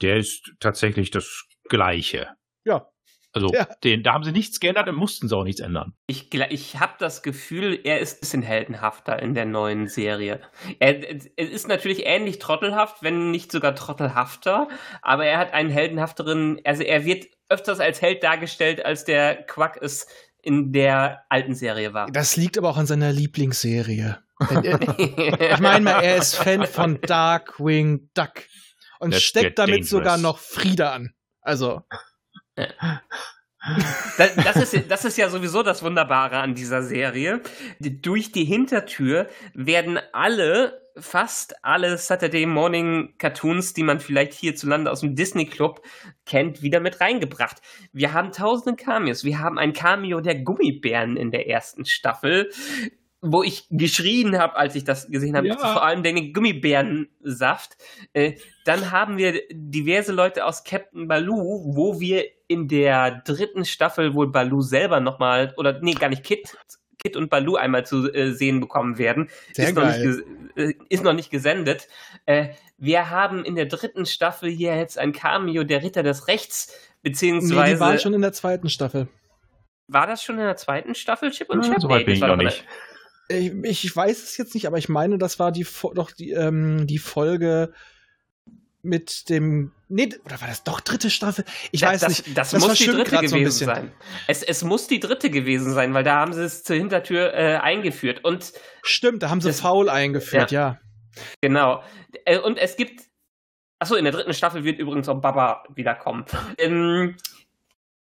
Der ist tatsächlich das Gleiche. Ja. Also, Ja. den, da haben sie nichts geändert und mussten sie auch nichts ändern. Ich, ich habe das Gefühl, er ist ein bisschen heldenhafter in der neuen Serie. Er, er ist natürlich ähnlich trottelhaft, wenn nicht sogar trottelhafter, aber er hat einen heldenhafteren, also er wird öfters als Held dargestellt, als der Quack es in der alten Serie war. Das liegt aber auch an seiner Lieblingsserie. Er- Ich meine mal, er ist Fan von Darkwing Duck und Let's steckt damit dangerous. sogar noch Frieda an. Also, Das, das, ist, das ist ja sowieso das Wunderbare an dieser Serie. Durch die Hintertür werden alle, fast alle Saturday Morning Cartoons, die man vielleicht hierzulande aus dem Disney Club kennt, wieder mit reingebracht. Wir haben tausende Cameos. Wir haben ein Cameo der Gummibären in der ersten Staffel, wo ich geschrien habe, als ich das gesehen habe. Ja. Vor allem den Gummibärensaft. Äh, dann haben wir diverse Leute aus Captain Baloo, wo wir in der dritten Staffel wohl Baloo selber nochmal, oder nee, gar nicht Kit, Kit und Baloo einmal zu äh, sehen bekommen werden. Sehr ist, noch nicht geil. äh, ist noch nicht gesendet. Äh, wir haben in der dritten Staffel hier jetzt ein Cameo der Ritter des Rechts, nee, beziehungsweise die waren schon in der zweiten Staffel. war das schon in der zweiten Staffel, Chip und Ja, Chap? Soweit Nee, bin ich noch nicht. Ich, ich weiß es jetzt nicht, aber ich meine, das war die doch die, ähm, die Folge mit dem. Nee, oder war das doch dritte Staffel? Ich weiß das, nicht. Das, Das muss die dritte so gewesen bisschen. sein. Es, es muss die dritte gewesen sein, weil da haben sie es zur Hintertür äh, eingeführt. Und Stimmt, da haben sie Das- faul eingeführt, ja. genau. Äh, und es gibt. Achso, in der dritten Staffel wird übrigens auch Baba wiederkommen. Ähm,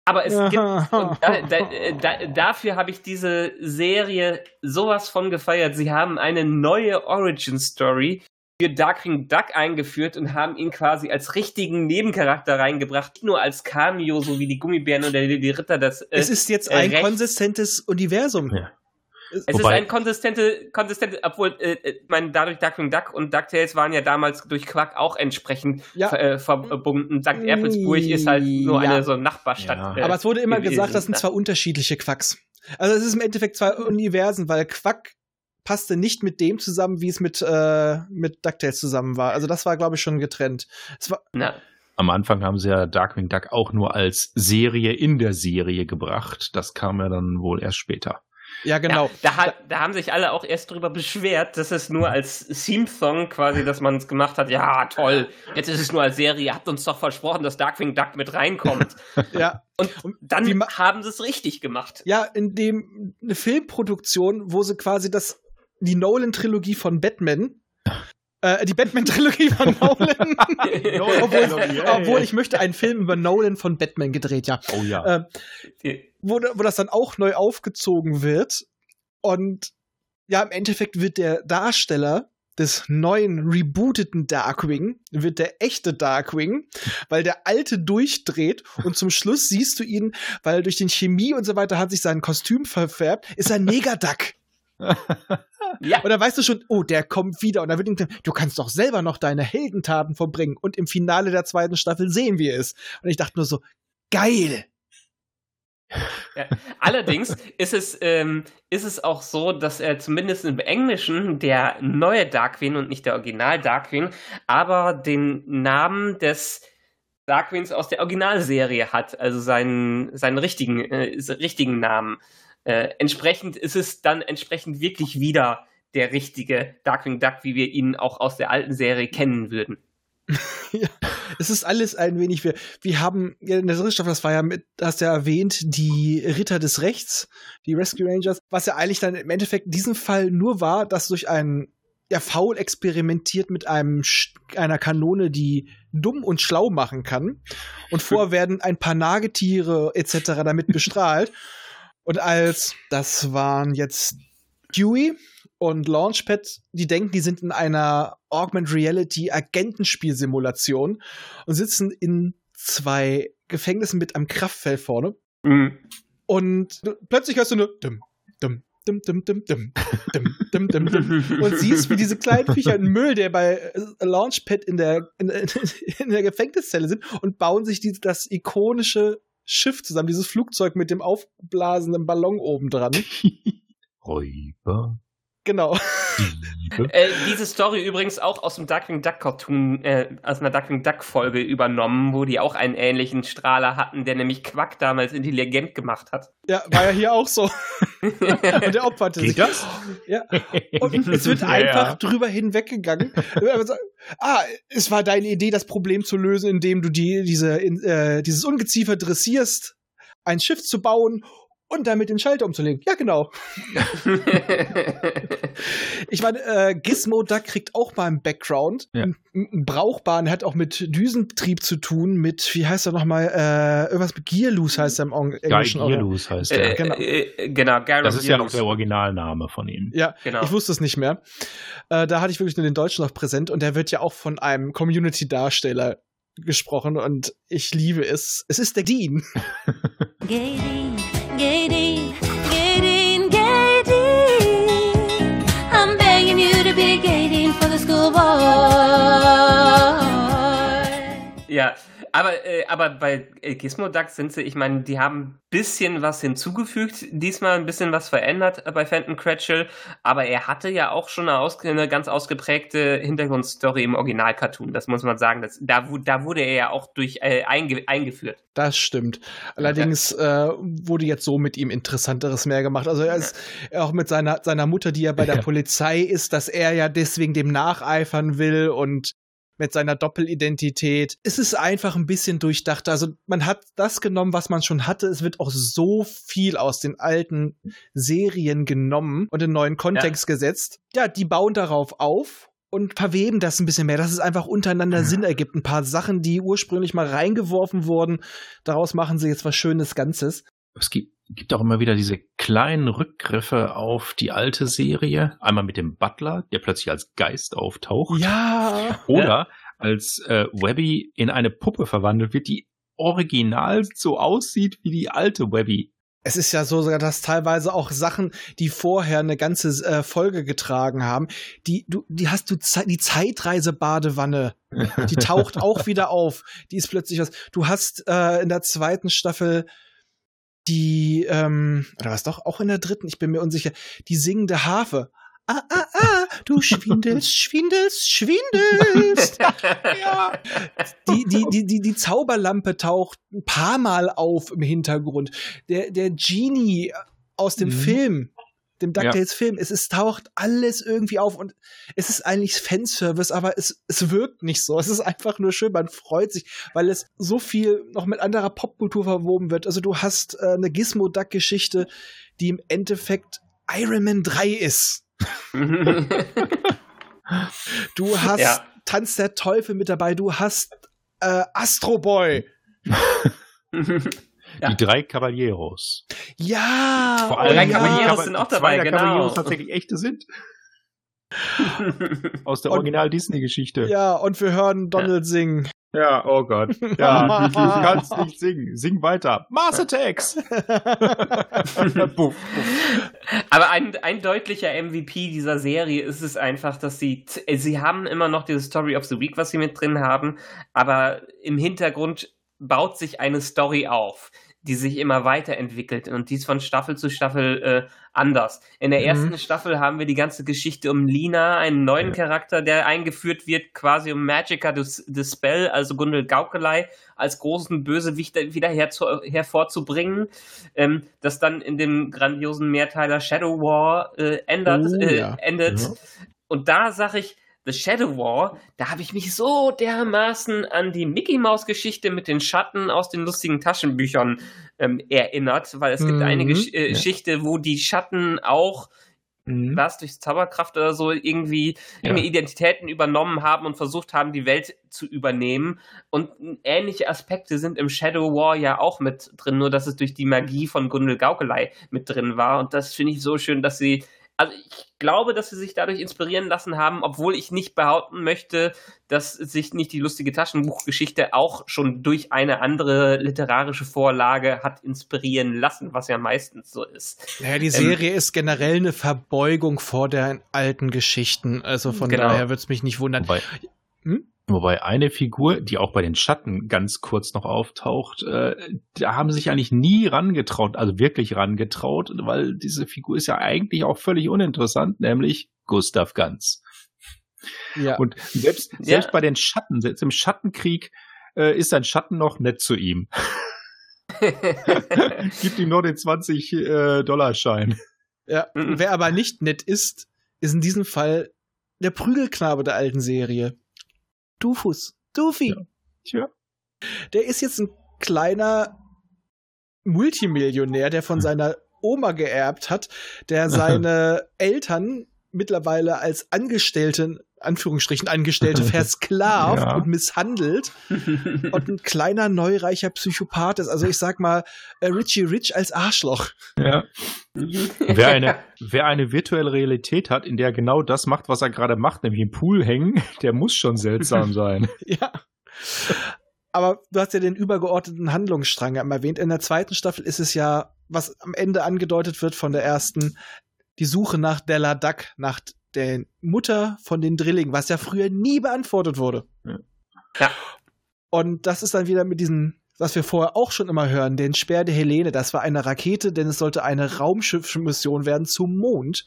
aber es gibt. Da, da, äh, da, dafür habe ich diese Serie sowas von gefeiert. Sie haben eine neue Origin Story für Darkwing Duck eingeführt und haben ihn quasi als richtigen Nebencharakter reingebracht, nicht nur als Cameo, so wie die Gummibären oder die, die Ritter das. Äh, es ist jetzt äh, ein rechts- konsistentes Universum. Ja. Es- Wobei- ist ein konsistente, konsistente, obwohl, äh, äh, ich meine, dadurch Darkwing Duck und DuckTales waren ja damals durch Quack auch entsprechend Ja. ver, äh, verbunden. St. Erpelsburg ist halt nur Ja. eine so Nachbarstadt. Ja. äh, Aber es wurde immer gewesen, gesagt, das sind zwei unterschiedliche Quacks. Also es ist im Endeffekt zwei Universen, weil Quack passte nicht mit dem zusammen, wie es mit, äh, mit DuckTales zusammen war. Also das war, glaube ich, schon getrennt. Es war, Na, Am Anfang haben sie ja Darkwing Duck auch nur als Serie in der Serie gebracht. Das kam ja dann wohl erst später. ja, genau. Ja, da, hat, da haben sich alle auch erst drüber beschwert, dass es nur als Theme-Song quasi, dass man es gemacht hat. Ja, toll, jetzt ist es nur als Serie. Ihr habt uns doch versprochen, dass Darkwing Duck mit reinkommt. Ja. Und dann haben sie es richtig gemacht. Ja, in dem eine Filmproduktion, wo sie quasi das die Nolan-Trilogie von Batman, äh, die Batman-Trilogie von Nolan, obwohl, obwohl ich möchte einen Film über Nolan von Batman gedreht, ja. Oh ja. Äh, wo, wo das dann auch neu aufgezogen wird und ja, im Endeffekt wird der Darsteller des neuen rebooteten Darkwing wird der echte Darkwing, weil der alte durchdreht und zum Schluss siehst du ihn, weil durch den Chemie und so weiter hat sich sein Kostüm verfärbt, ist er Negaduck. ja. Und dann weißt du schon, oh, der kommt wieder. Und dann wird ihm gesagt, du kannst doch selber noch deine Heldentaten verbringen. Und im Finale der zweiten Staffel sehen wir es. Und ich dachte nur so, geil. Ja. Allerdings ist es, ähm, ist es auch so, dass er zumindest im Englischen der neue Darkwing und nicht der Original Darkwing, aber den Namen des Darkwings aus der Originalserie hat, also seinen, seinen richtigen, äh, richtigen Namen. Äh, entsprechend ist es dann entsprechend wirklich wieder der richtige Darkwing Duck, wie wir ihn auch aus der alten Serie kennen würden. ja, es ist alles ein wenig. Wir, wir haben in der dritten Staffel, das war ja mit, hast du ja erwähnt, die Ritter des Rechts, die Rescue Rangers, was ja eigentlich dann im Endeffekt in diesem Fall nur war, dass durch einen ja, faul experimentiert mit einem einer Kanone, die dumm und schlau machen kann. Und vorher werden ein paar Nagetiere etc. damit bestrahlt. Und als das waren jetzt Dewey und Launchpad, die denken, die sind in einer Augment Reality Agentenspielsimulation und sitzen in zwei Gefängnissen mit einem Kraftfell vorne. Mhm. Und plötzlich hörst du nur dumm, dumm, Dum, dum, dum, dum, dum, dum, dum, dum. und siehst, wie diese kleinen Viecher in Müll, der bei Launchpad in der, in, in der Gefängniszelle sind und bauen sich die, das ikonische Schiff zusammen, dieses Flugzeug mit dem aufblasenden Ballon oben dran. Räuber. Genau. äh, diese Story übrigens auch aus dem Darkwing Duck Cartoon, äh, aus einer Darkwing Duck Folge übernommen, wo die auch einen ähnlichen Strahler hatten, der nämlich Quack damals intelligent gemacht hat. Ja, war ja hier auch so. und der opferte Geht sich. das? Ja. Und es wird einfach ja. drüber hinweggegangen. ah, es war deine Idee, das Problem zu lösen, indem du die, diese, äh, dieses Ungeziefer dressierst, ein Schiff zu bauen und damit den Schalter umzulegen. Ja, genau. ich meine, äh, Gizmo Duck kriegt auch mal einen Background. Ja. Einen brauchbaren, hat auch mit Düsentrieb zu tun, mit, wie heißt er nochmal, äh, irgendwas mit Gearloose heißt er im Englischen. Guy Gearloose heißt er. Äh, genau. Äh, genau, Garrett Das ist ja noch der Originalname von ihm. Ja, genau. ich wusste es nicht mehr. Äh, da hatte ich wirklich nur den Deutschen noch präsent und der wird ja auch von einem Community-Darsteller gesprochen und ich liebe es. Es ist der Dean. Get in, in, get in. I'm begging you to be gating for the schoolboy. Ja, aber, äh, aber bei äh, Gizmo Duck sind sie, ich meine, die haben ein bisschen was hinzugefügt, diesmal ein bisschen was verändert bei Fenton Cratchell, aber er hatte ja auch schon eine, aus, eine ganz ausgeprägte Hintergrundstory im Original-Cartoon, das muss man sagen. Das, da, da wurde er ja auch durch äh, einge, eingeführt. Das stimmt. Allerdings äh, wurde jetzt so mit ihm Interessanteres mehr gemacht. Also er ist ja. auch mit seiner, seiner Mutter, die ja bei der ja. Polizei ist, dass er ja deswegen dem nacheifern will und mit seiner Doppelidentität. Es ist einfach ein bisschen durchdacht. Also man hat das genommen, was man schon hatte. Es wird auch so viel aus den alten Serien genommen und in neuen Kontext ja. gesetzt. Ja, die bauen darauf auf und verweben das ein bisschen mehr, dass es einfach untereinander. Sinn ergibt. Ein paar Sachen, die ursprünglich mal reingeworfen wurden, daraus machen sie jetzt was Schönes Ganzes. Es gibt, gibt auch immer wieder diese kleinen Rückgriffe auf die alte Serie. Einmal mit dem Butler, der plötzlich als Geist auftaucht. Ja. Oder ja. als äh, Webby in eine Puppe verwandelt wird, die original so aussieht wie die alte Webby. Es ist ja so, dass teilweise auch Sachen, die vorher eine ganze äh, Folge getragen haben, die du, die hast du Ze die Zeitreise-Badewanne, die taucht auch wieder auf. Die ist plötzlich was. Du hast äh, in der zweiten Staffel die, ähm, oder was doch, auch in der dritten, ich bin mir unsicher, die singende Harfe. Ah, ah, ah, du schwindelst, schwindelst, schwindelst. ja. Die, die, die, die, die Zauberlampe taucht ein paar Mal auf im Hintergrund. Der, der Genie aus dem mhm. Film, dem DuckTales ja. Es ist, taucht alles irgendwie auf und es ist eigentlich Fanservice, aber es, es wirkt nicht so. Es ist einfach nur schön, man freut sich, weil es so viel noch mit anderer Popkultur verwoben wird. Also du hast äh, eine Gizmo-Duck-Geschichte, die im Endeffekt Iron Man 3 ist. du hast ja. Tanz der Teufel mit dabei, du hast äh, Astro Boy. Die drei Caballeros. Ja! Vor drei allem ja. Caballeros sind auch zwei dabei, der genau. Caballeros tatsächlich echte sind. Aus der Und- Original-Disney-Geschichte. Ja, und wir hören Donald singen. Ja, oh Gott. Ja, du kannst nicht singen. Sing weiter. Mars Attacks! Aber ein, ein deutlicher MVP dieser Serie ist es einfach, dass sie, sie haben immer noch diese Story of the Week, was sie mit drin haben, aber im Hintergrund baut sich eine Story auf, die sich immer weiterentwickelt und dies von Staffel zu Staffel äh, anders. In der Mhm. ersten Staffel haben wir die ganze Geschichte um Lina, einen neuen Charakter, der eingeführt wird, quasi um Magica the, the Spell, also Gundel Gaukelei, als großen Bösewicht wieder herzu, hervorzubringen, ähm, das dann in dem grandiosen Mehrteiler Shadow War äh, ändert, Oh, äh, ja. endet. Ja. Und da sag ich, The Shadow War, da habe ich mich so dermaßen an die Mickey Maus Geschichte mit den Schatten aus den lustigen Taschenbüchern ähm, erinnert, weil es gibt Mhm. eine Gesch äh, Ja. Geschichte, wo die Schatten auch Mhm. was durch Zauberkraft oder so irgendwie Ja. irgendwie Identitäten übernommen haben und versucht haben, die Welt zu übernehmen. Und ähnliche Aspekte sind im Shadow War ja auch mit drin, nur dass es durch die Magie von Gundel Gaukelei mit drin war. Und das finde ich so schön, dass sie. Also ich glaube, dass sie sich dadurch inspirieren lassen haben, obwohl ich nicht behaupten möchte, dass sich nicht die lustige Taschenbuchgeschichte auch schon durch eine andere literarische Vorlage hat inspirieren lassen, was ja meistens so ist. Naja, die Ähm, Serie ist generell eine Verbeugung vor den alten Geschichten. Also von Genau. daher wird es mich nicht wundern. Wobei, Hm? Wobei eine Figur, die auch bei den Schatten ganz kurz noch auftaucht, äh, da haben sie sich eigentlich nie rangetraut, also wirklich rangetraut, weil diese Figur ist ja eigentlich auch völlig uninteressant, nämlich Gustav Ganz. Ja. Und selbst, Ja. selbst bei den Schatten, selbst im Schattenkrieg, äh, ist sein Schatten noch nett zu ihm. Gibt ihm nur den 20-Dollar-Schein. ja. Mhm. Wer aber nicht nett ist, ist in diesem Fall der Prügelknabe der alten Serie. Dufus. Dufi. Ja. Tja. Der ist jetzt ein kleiner Multimillionär, der von seiner Oma geerbt hat, der seine Eltern mittlerweile als Angestellten, Anführungsstrichen Angestellte, versklavt Ja. und misshandelt und ein kleiner neureicher Psychopath ist. Also ich sag mal, äh, Richie Rich als Arschloch. Ja. Wer eine, wer eine virtuelle Realität hat, in der genau das macht, was er gerade macht, nämlich im Pool hängen, der muss schon seltsam sein. Ja. Aber du hast ja den übergeordneten Handlungsstrang ja erwähnt. In der zweiten Staffel ist es ja, was am Ende angedeutet wird von der ersten, die Suche nach Della Duck, nach der Mutter von den Drillingen, was ja früher nie beantwortet wurde. Ja. Und das ist dann wieder mit diesem, was wir vorher auch schon immer hören, den Speer der Helene. Das war eine Rakete, denn es sollte eine Raumschiffmission werden zum Mond.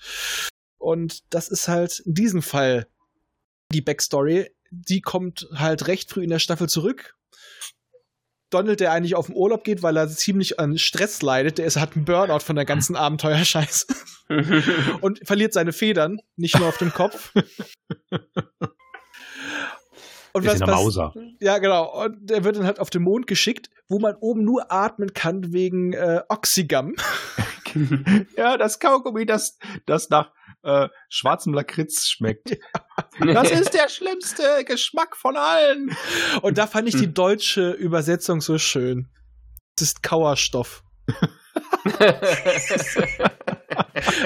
Und das ist halt in diesem Fall die Backstory. Die kommt halt recht früh in der Staffel zurück. Donald, der eigentlich auf den Urlaub geht, weil er ziemlich an Stress leidet, der ist, hat einen Burnout von der ganzen Abenteuerscheiße und verliert seine Federn, nicht nur auf dem Kopf. Und ist in der pass- Mauser. Ja, genau. Und der wird dann halt auf den Mond geschickt, wo man oben nur atmen kann wegen äh, Oxygum. Ja, das Kaugummi, das, das nach äh, schwarzem Lakritz schmeckt. Das ist der schlimmste Geschmack von allen. Und da fand ich die deutsche Übersetzung so schön. Das ist Kauerstoff.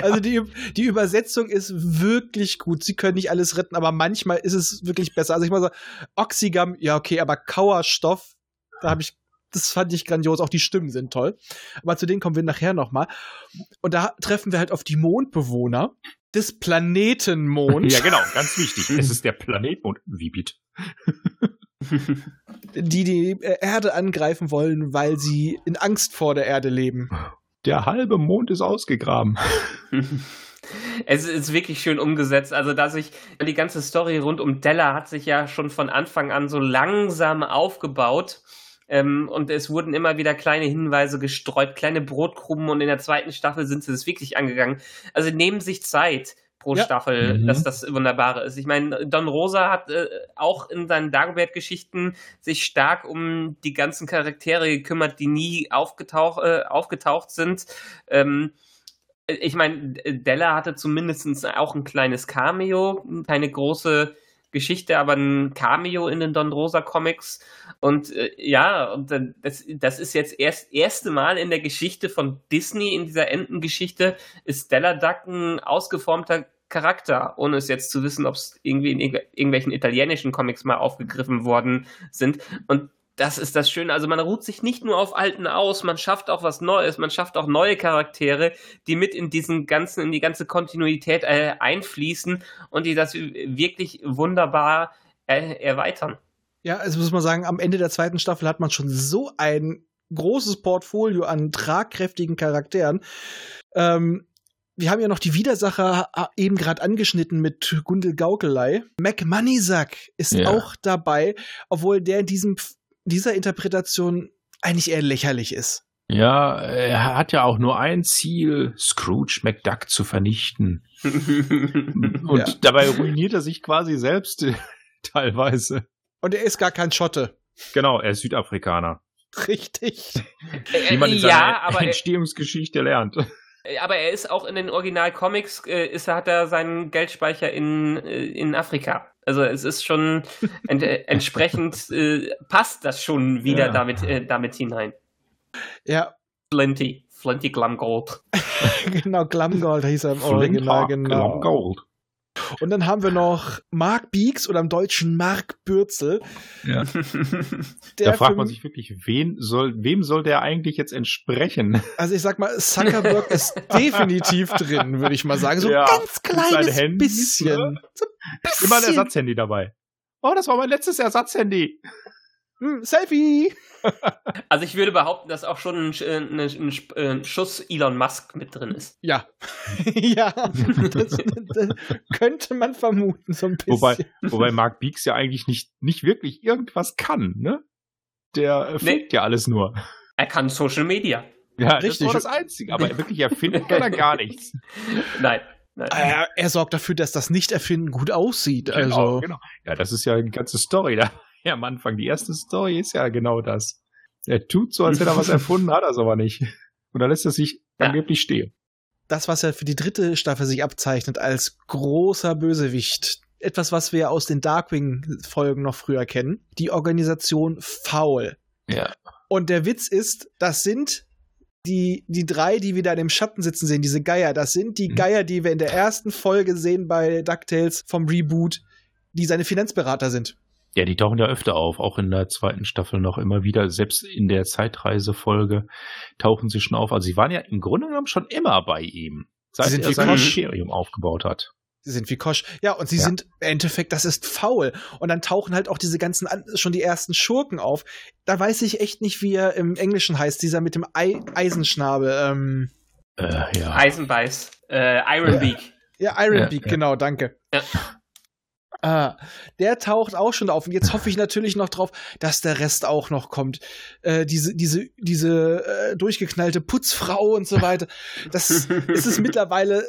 Also die, die Übersetzung ist wirklich gut. Sie können nicht alles retten, aber manchmal ist es wirklich besser. Also ich mal so, Oxygum, ja okay, aber Kauerstoff, da habe ich, das fand ich grandios. Auch die Stimmen sind toll. Aber zu denen kommen wir nachher nochmal. Und da treffen wir halt auf die Mondbewohner des Planeten Mond, Ja, genau, ganz wichtig. Es ist der Planetmond. Wie bitte? die die äh, Erde angreifen wollen, weil sie in Angst vor der Erde leben. Der halbe Mond ist ausgegraben. Es ist wirklich schön umgesetzt. Also, dass ich die ganze Story rund um Della hat sich ja schon von Anfang an so langsam aufgebaut. Ähm, und es wurden immer wieder kleine Hinweise gestreut, kleine Brotkrumen und in der zweiten Staffel sind sie es wirklich angegangen. Also nehmen sich Zeit pro Ja. Staffel, Mhm. dass das Wunderbare ist. Ich meine, Don Rosa hat äh, auch in seinen Dagobert-Geschichten sich stark um die ganzen Charaktere gekümmert, die nie aufgetauch, äh, aufgetaucht sind. Ähm, ich meine, Della hatte zumindest auch ein kleines Cameo, keine große Geschichte, aber ein Cameo in den Don Rosa Comics. Und äh, ja, und das, das ist jetzt erst erste Mal in der Geschichte von Disney, in dieser Entengeschichte, ist Stella Duck ein ausgeformter Charakter, ohne es jetzt zu wissen, ob es irgendwie in irgendwelchen italienischen Comics mal aufgegriffen worden sind. Und das ist das Schöne. Also man ruht sich nicht nur auf Alten aus, man schafft auch was Neues, man schafft auch neue Charaktere, die mit in diesen ganzen, in die ganze Kontinuität äh, einfließen und die das wirklich wunderbar äh, erweitern. Ja, also muss man sagen, am Ende der zweiten Staffel hat man schon so ein großes Portfolio an tragkräftigen Charakteren. Ähm, wir haben ja noch die Widersacher äh, eben gerade angeschnitten mit Gundel Gaukelei. Mac Moneysack ist ja. auch dabei, obwohl der in diesem dieser Interpretation eigentlich eher lächerlich ist. Ja, er hat ja auch nur ein Ziel, Scrooge McDuck zu vernichten. Und ja. dabei ruiniert er sich quasi selbst teilweise. Und er ist gar kein Schotte. Genau, er ist Südafrikaner. Richtig. Wie man in seiner ja, aber Entstehungsgeschichte lernt. Aber er ist auch in den Original-Comics, äh, ist, hat er seinen Geldspeicher in, äh, in Afrika. Also es ist schon ent entsprechend äh, passt das schon wieder ja. damit, äh, damit hinein. Ja. Flinty. Flinty Glumgold. genau, Glumgold hieß er im Original, genau. Glumgold. Und dann haben wir noch Mark Beeks oder im Deutschen Mark Bürzel. Ja. da fragt man sich wirklich, wen soll, wem soll der eigentlich jetzt entsprechen? Also ich sag mal, Zuckerberg ist definitiv drin, würde ich mal sagen. So ja, ganz kleines Handy, bisschen. Ne? So bisschen. Immer ein Ersatzhandy dabei. Oh, das war mein letztes Ersatzhandy. Hm, Selfie! Also ich würde behaupten, dass auch schon ein, ein, ein, ein Schuss Elon Musk mit drin ist. Ja. ja, das, das, könnte man vermuten, so ein bisschen. Wobei, wobei Mark Beeks ja eigentlich nicht, nicht wirklich irgendwas kann, ne? Der erfindet nee. ja alles nur. Er kann Social Media. Ja, Richtig. das ist das Einzige, aber wirklich erfinden kann er gar nichts. Nein. Nein. Er, er, sorgt dafür, dass das Nicht-Erfinden gut aussieht. Genau, also. genau. Ja, das ist ja die ganze Story da ja am Anfang. Die erste Story ist ja genau das. Er tut so, als hätte er was erfunden, hat er es aber nicht. Und dann lässt er sich ja. angeblich stehen. Das, was ja für die dritte Staffel sich abzeichnet als großer Bösewicht, etwas, was wir aus den Darkwing-Folgen noch früher kennen, die Organisation Foul. Ja. Und der Witz ist, das sind die, die drei, die wir da in dem Schatten sitzen sehen, diese Geier, das sind die mhm. Geier, die wir in der ersten Folge sehen bei DuckTales vom Reboot, die seine Finanzberater sind. Ja, die tauchen ja öfter auf, auch in der zweiten Staffel noch immer wieder. Selbst in der Zeitreisefolge tauchen sie schon auf. Also sie waren ja im Grunde genommen schon immer bei ihm, seit er sein Imperium aufgebaut hat. Sie sind wie Kosch. Ja, und sie ja. sind im Endeffekt, das ist faul. Und dann tauchen halt auch diese ganzen, schon die ersten Schurken auf. Da weiß ich echt nicht, wie er im Englischen heißt, dieser mit dem Ei Eisenschnabel. Ähm. Äh, ja. Eisenbeiß. Äh, Ironbeak. Ja, Ironbeak, ja, genau, danke. Ja. Ah, der taucht auch schon auf. Und jetzt hoffe ich natürlich noch drauf, dass der Rest auch noch kommt. Äh, diese, diese, diese äh, durchgeknallte Putzfrau und so weiter. Das ist es mittlerweile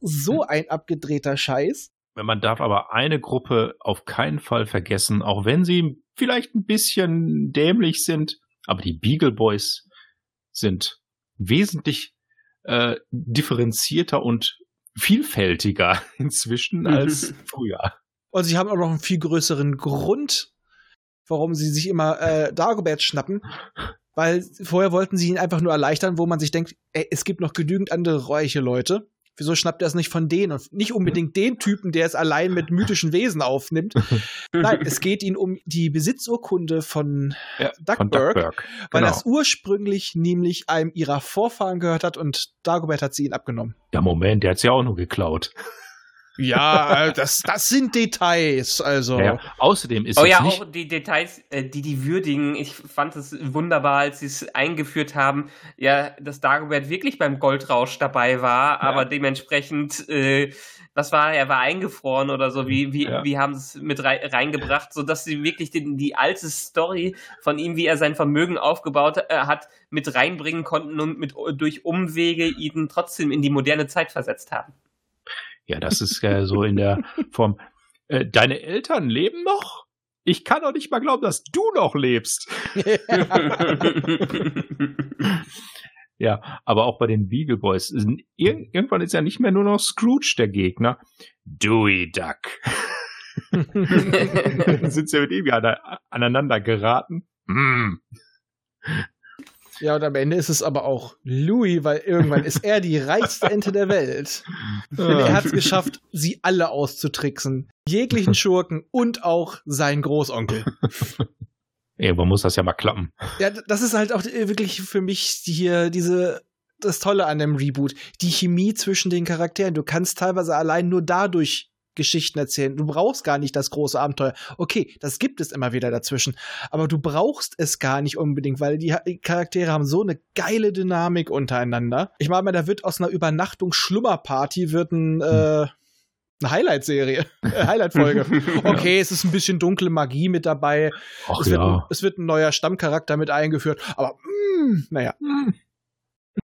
so ein abgedrehter Scheiß. Man darf aber eine Gruppe auf keinen Fall vergessen, auch wenn sie vielleicht ein bisschen dämlich sind, aber die Beagle Boys sind wesentlich äh, differenzierter und vielfältiger inzwischen als früher. Und sie haben auch noch einen viel größeren Grund, warum sie sich immer äh, Dagobert schnappen. Weil vorher wollten sie ihn einfach nur erleichtern, wo man sich denkt, ey, es gibt noch genügend andere reiche Leute. Wieso schnappt er es nicht von denen und nicht unbedingt den Typen, der es allein mit mythischen Wesen aufnimmt? Nein, es geht ihnen um die Besitzurkunde von ja, Duckburg, genau. weil das ursprünglich nämlich einem ihrer Vorfahren gehört hat und Dagobert hat sie ihn abgenommen. Ja, Moment, der hat sie ja auch nur geklaut. Ja, äh, das, das sind Details, also. Ja, außerdem ist Oh ja, auch die Details, äh, die die würdigen. Ich fand es wunderbar, als sie es eingeführt haben, ja, dass Dagobert wirklich beim Goldrausch dabei war, ja. aber dementsprechend, äh, was war, er war eingefroren oder so, wie, wie, ja. wie haben es mit reingebracht, so dass sie wirklich die, die alte Story von ihm, wie er sein Vermögen aufgebaut äh, hat, mit reinbringen konnten und mit durch Umwege ihn trotzdem in die moderne Zeit versetzt haben. Ja, das ist ja so in der Form. Äh, deine Eltern leben noch? Ich kann doch nicht mal glauben, dass du noch lebst. ja, aber auch bei den Beagle Boys. Ir irgendwann ist ja nicht mehr nur noch Scrooge der Gegner. Dewey Duck. Dann sind sie mit ihm ja aneinander geraten. Mm. Ja, und am Ende ist es aber auch Louis, weil irgendwann ist er die reichste Ente der Welt. Denn er hat es geschafft, sie alle auszutricksen. Jeglichen Schurken und auch seinen Großonkel. Irgendwann muss das ja mal klappen. Ja, das ist halt auch wirklich für mich hier diese das Tolle an dem Reboot, die Chemie zwischen den Charakteren. Du kannst teilweise allein nur dadurch Geschichten erzählen. Du brauchst gar nicht das große Abenteuer. Okay, das gibt es immer wieder dazwischen. Aber du brauchst es gar nicht unbedingt, weil die Charaktere haben so eine geile Dynamik untereinander. Ich meine, da wird aus einer Übernachtung Schlummerparty wird ein, äh, eine Highlight-Serie, äh, Highlight-Folge. Okay, es ist ein bisschen dunkle Magie mit dabei. Ach es, wird, ja. ein- es wird ein neuer Stammcharakter mit eingeführt. Aber, mm, naja.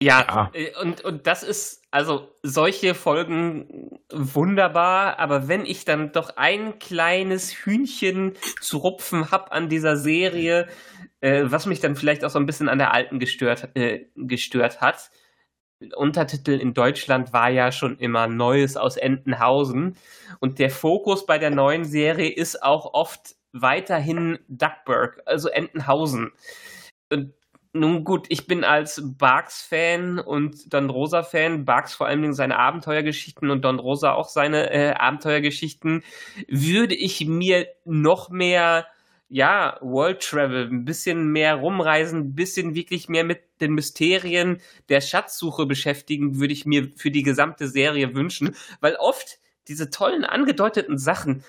Ja, Ja. äh, und, und das ist, also solche Folgen wunderbar, aber wenn ich dann doch ein kleines Hühnchen zu rupfen hab an dieser Serie, äh, was mich dann vielleicht auch so ein bisschen an der alten gestört, äh, gestört hat, Untertitel in Deutschland war ja schon immer Neues aus Entenhausen und der Fokus bei der neuen Serie ist auch oft weiterhin Duckburg, also Entenhausen. Und nun gut, ich bin als Barks-Fan und Don Rosa-Fan, Barks vor allen Dingen seine Abenteuergeschichten und Don Rosa auch seine äh, Abenteuergeschichten, würde ich mir noch mehr, ja, World Travel, ein bisschen mehr rumreisen, ein bisschen wirklich mehr mit den Mysterien der Schatzsuche beschäftigen, würde ich mir für die gesamte Serie wünschen, weil oft diese tollen angedeuteten Sachen,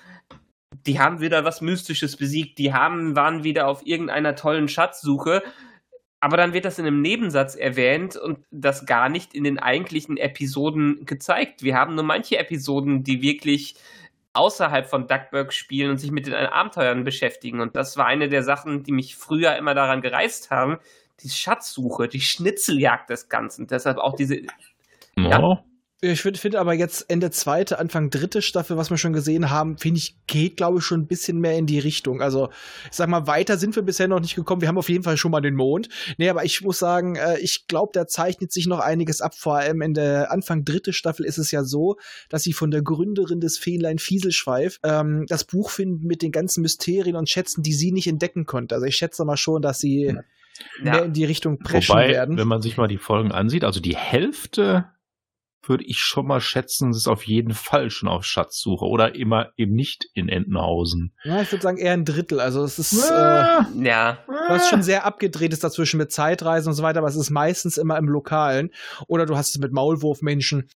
die haben wieder was Mystisches besiegt, die haben, waren wieder auf irgendeiner tollen Schatzsuche, aber dann wird das in einem Nebensatz erwähnt und das gar nicht in den eigentlichen Episoden gezeigt. Wir haben nur manche Episoden, die wirklich außerhalb von Duckburg spielen und sich mit den Abenteuern beschäftigen. Und das war eine der Sachen, die mich früher immer daran gereizt haben. Die Schatzsuche, die Schnitzeljagd des Ganzen. Deshalb auch diese. Ja. Ich finde find aber jetzt Ende zweite, Anfang dritte Staffel, was wir schon gesehen haben, finde ich, geht, glaube ich, schon ein bisschen mehr in die Richtung. Also, ich sag mal, weiter sind wir bisher noch nicht gekommen. Wir haben auf jeden Fall schon mal den Mond. Nee, aber ich muss sagen, äh, ich glaube, da zeichnet sich noch einiges ab. Vor allem in der Anfang dritte Staffel ist es ja so, dass sie von der Gründerin des Fähnlein Fieselschweif ähm, das Buch finden mit den ganzen Mysterien und Schätzen, die sie nicht entdecken konnte. Also ich schätze mal schon, dass sie mehr Ja, in die Richtung preschen Wobei, werden. wenn man sich mal die Folgen ansieht, also die Hälfte würde ich schon mal schätzen, ist auf jeden Fall schon auf Schatzsuche oder immer eben nicht in Entenhausen. Ja, ich würde sagen eher ein Drittel. Also es ist äh, ja. was schon sehr abgedreht ist dazwischen mit Zeitreisen und so weiter, aber es ist meistens immer im Lokalen. Oder du hast es mit Maulwurfmenschen.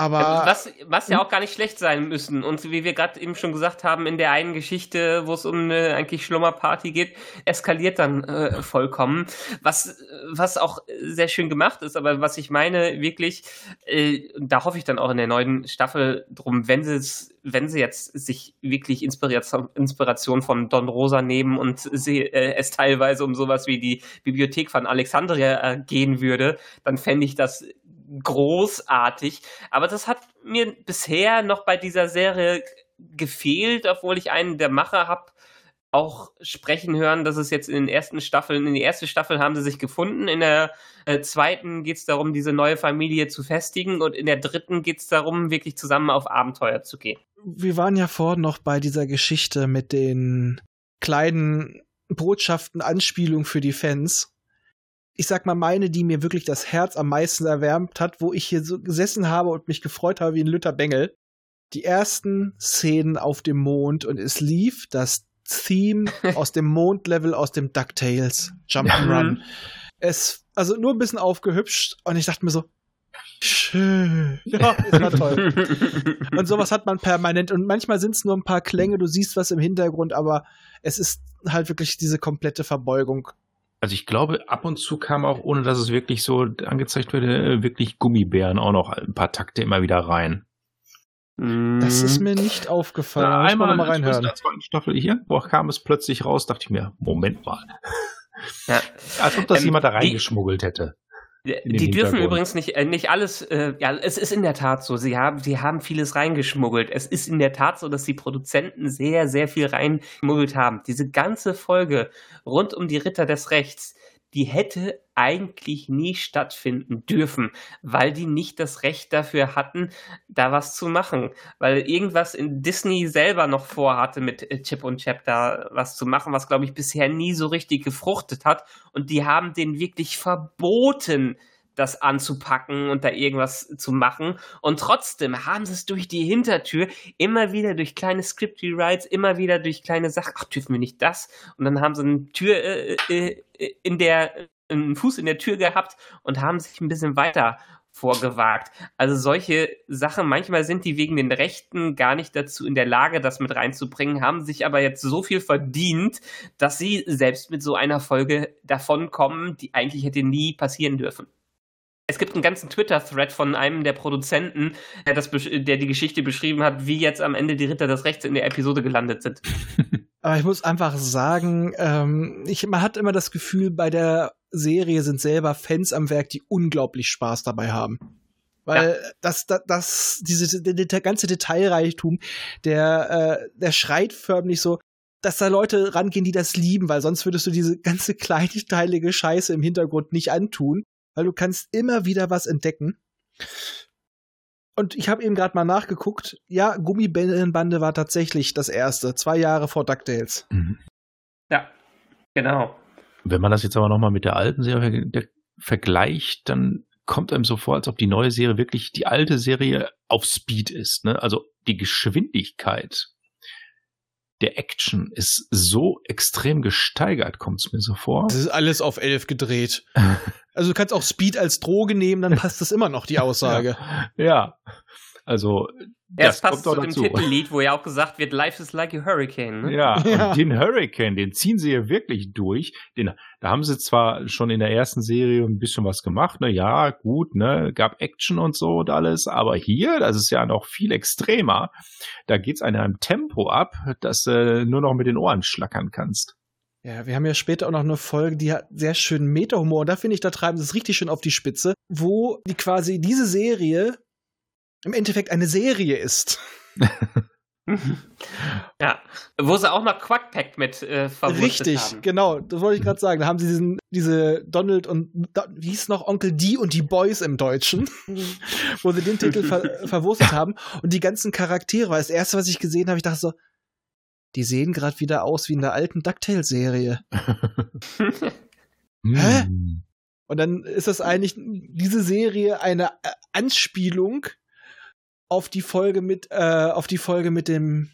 Aber Was, was ja auch gar nicht schlecht sein müssen. Und wie wir gerade eben schon gesagt haben, in der einen Geschichte, wo es um eine eigentlich Schlummerparty geht, eskaliert dann äh, vollkommen. Was, was auch sehr schön gemacht ist, aber was ich meine, wirklich, äh, da hoffe ich dann auch in der neuen Staffel drum, wenn sie es, wenn sie jetzt sich wirklich Inspiration, Inspiration von Don Rosa nehmen und sie, äh, es teilweise um sowas wie die Bibliothek von Alexandria äh, gehen würde, dann fände ich das großartig. Aber das hat mir bisher noch bei dieser Serie gefehlt, obwohl ich einen der Macher habe auch sprechen hören, dass es jetzt in den ersten Staffeln, in die erste Staffel haben sie sich gefunden, in der äh, zweiten geht es darum, diese neue Familie zu festigen und in der dritten geht es darum, wirklich zusammen auf Abenteuer zu gehen. wir waren ja vorhin noch bei dieser Geschichte mit den kleinen Botschaften, Anspielungen für die Fans. Ich sag mal, meine, die mir wirklich das Herz am meisten erwärmt hat, wo ich hier so gesessen habe und mich gefreut habe wie ein Lütter Bengel. Die ersten Szenen auf dem Mond und es lief das Theme aus dem Mondlevel aus dem DuckTales Jump'n'Run. Es, also nur ein bisschen aufgehübscht und ich dachte mir so, schön. Ja, ist war toll. Und sowas hat man permanent. Und manchmal sind es nur ein paar Klänge, du siehst was im Hintergrund, aber es ist halt wirklich diese komplette Verbeugung. Also ich glaube, ab und zu kam auch, ohne dass es wirklich so angezeigt wurde, äh, wirklich Gummibären auch noch ein paar Takte immer wieder rein. Das ist mir nicht aufgefallen. Man noch mal in reinhören. der zweiten Staffel irgendwo kam es plötzlich raus, dachte ich mir, Moment mal. Ja. Als ob das Ähm, jemand da reingeschmuggelt hätte. Die, den die dürfen übrigens nicht, äh, nicht alles, äh, ja, es ist in der Tat so. Sie haben, sie haben vieles reingeschmuggelt. Es ist in der Tat so, dass die Produzenten sehr, sehr viel reingeschmuggelt haben. Diese ganze Folge rund um die Ritter des Rechts, die hätte eigentlich nie stattfinden dürfen, weil die nicht das Recht dafür hatten, da was zu machen. Weil irgendwas in Disney selber noch vorhatte, mit äh, Chip und Chap da was zu machen, was, glaube ich, bisher nie so richtig gefruchtet hat. Und die haben den wirklich verboten, das anzupacken und da irgendwas zu machen. Und trotzdem haben sie es durch die Hintertür immer wieder durch kleine Script Rewrites, immer wieder durch kleine Sachen, ach, dürfen wir nicht das? Und dann haben sie eine Tür äh, äh, in der, einen Fuß in der Tür gehabt und haben sich ein bisschen weiter vorgewagt. Also solche Sachen, manchmal sind die wegen den Rechten gar nicht dazu in der Lage, das mit reinzubringen, haben sich aber jetzt so viel verdient, dass sie selbst mit so einer Folge davonkommen, die eigentlich hätte nie passieren dürfen. Es gibt einen ganzen Twitter-Thread von einem der Produzenten, der, das, der die Geschichte beschrieben hat, wie jetzt am Ende die Ritter des Rechts in der Episode gelandet sind. Aber ich muss einfach sagen, ähm, ich, man hat immer das Gefühl, bei der Serie sind selber Fans am Werk, die unglaublich Spaß dabei haben. Weil ja. das, das, das, diese, der, ganze Detailreichtum, der, äh, der schreit förmlich so, dass da Leute rangehen, die das lieben, weil sonst würdest du diese ganze kleinteilige Scheiße im Hintergrund nicht antun weil du kannst immer wieder was entdecken. Und ich habe eben gerade mal nachgeguckt. Ja, Gummibändenbande war tatsächlich das erste, zwei Jahre vor DuckTales. Mhm. Ja, genau. Wenn man das jetzt aber nochmal mit der alten Serie vergleicht, dann kommt einem so vor, als ob die neue Serie wirklich die alte Serie auf Speed ist. Ne? Also die Geschwindigkeit der Action ist so extrem gesteigert, kommt es mir so vor. Es ist alles auf elf gedreht. also du kannst auch Speed als Droge nehmen, dann passt das immer noch, die Aussage. ja. ja. Also ja, das, passt zu dem Titellied, wo ja auch gesagt wird, Life is like a Hurricane. Ne? Ja, ja. den Hurricane, den ziehen sie ja wirklich durch. Den, da haben sie zwar schon in der ersten Serie ein bisschen was gemacht, ne, ja, gut, ne, gab Action und so und alles, aber hier, das ist ja noch viel extremer. Da geht's in einem Tempo ab, dass du äh, nur noch mit den Ohren schlackern kannst. Ja, wir haben ja später auch noch eine Folge, die hat sehr schön Meta-Humor. Da finde ich, da treiben sie es richtig schön auf die Spitze, wo die quasi diese Serie im Endeffekt eine Serie ist. ja, wo sie auch noch Quackpack mit äh, Richtig, haben. genau, das wollte ich gerade sagen. Da haben sie diesen, diese Donald und, wie hieß noch, Onkel D und die Boys im Deutschen, wo sie den Titel ver verwurstet haben. Und die ganzen Charaktere, weil das erste, was ich gesehen habe, ich dachte so, die sehen gerade wieder aus wie in der alten DuckTales-Serie. Hä? Hm. Und dann ist das eigentlich diese Serie eine äh, Anspielung auf die Folge mit, äh, auf die Folge mit dem,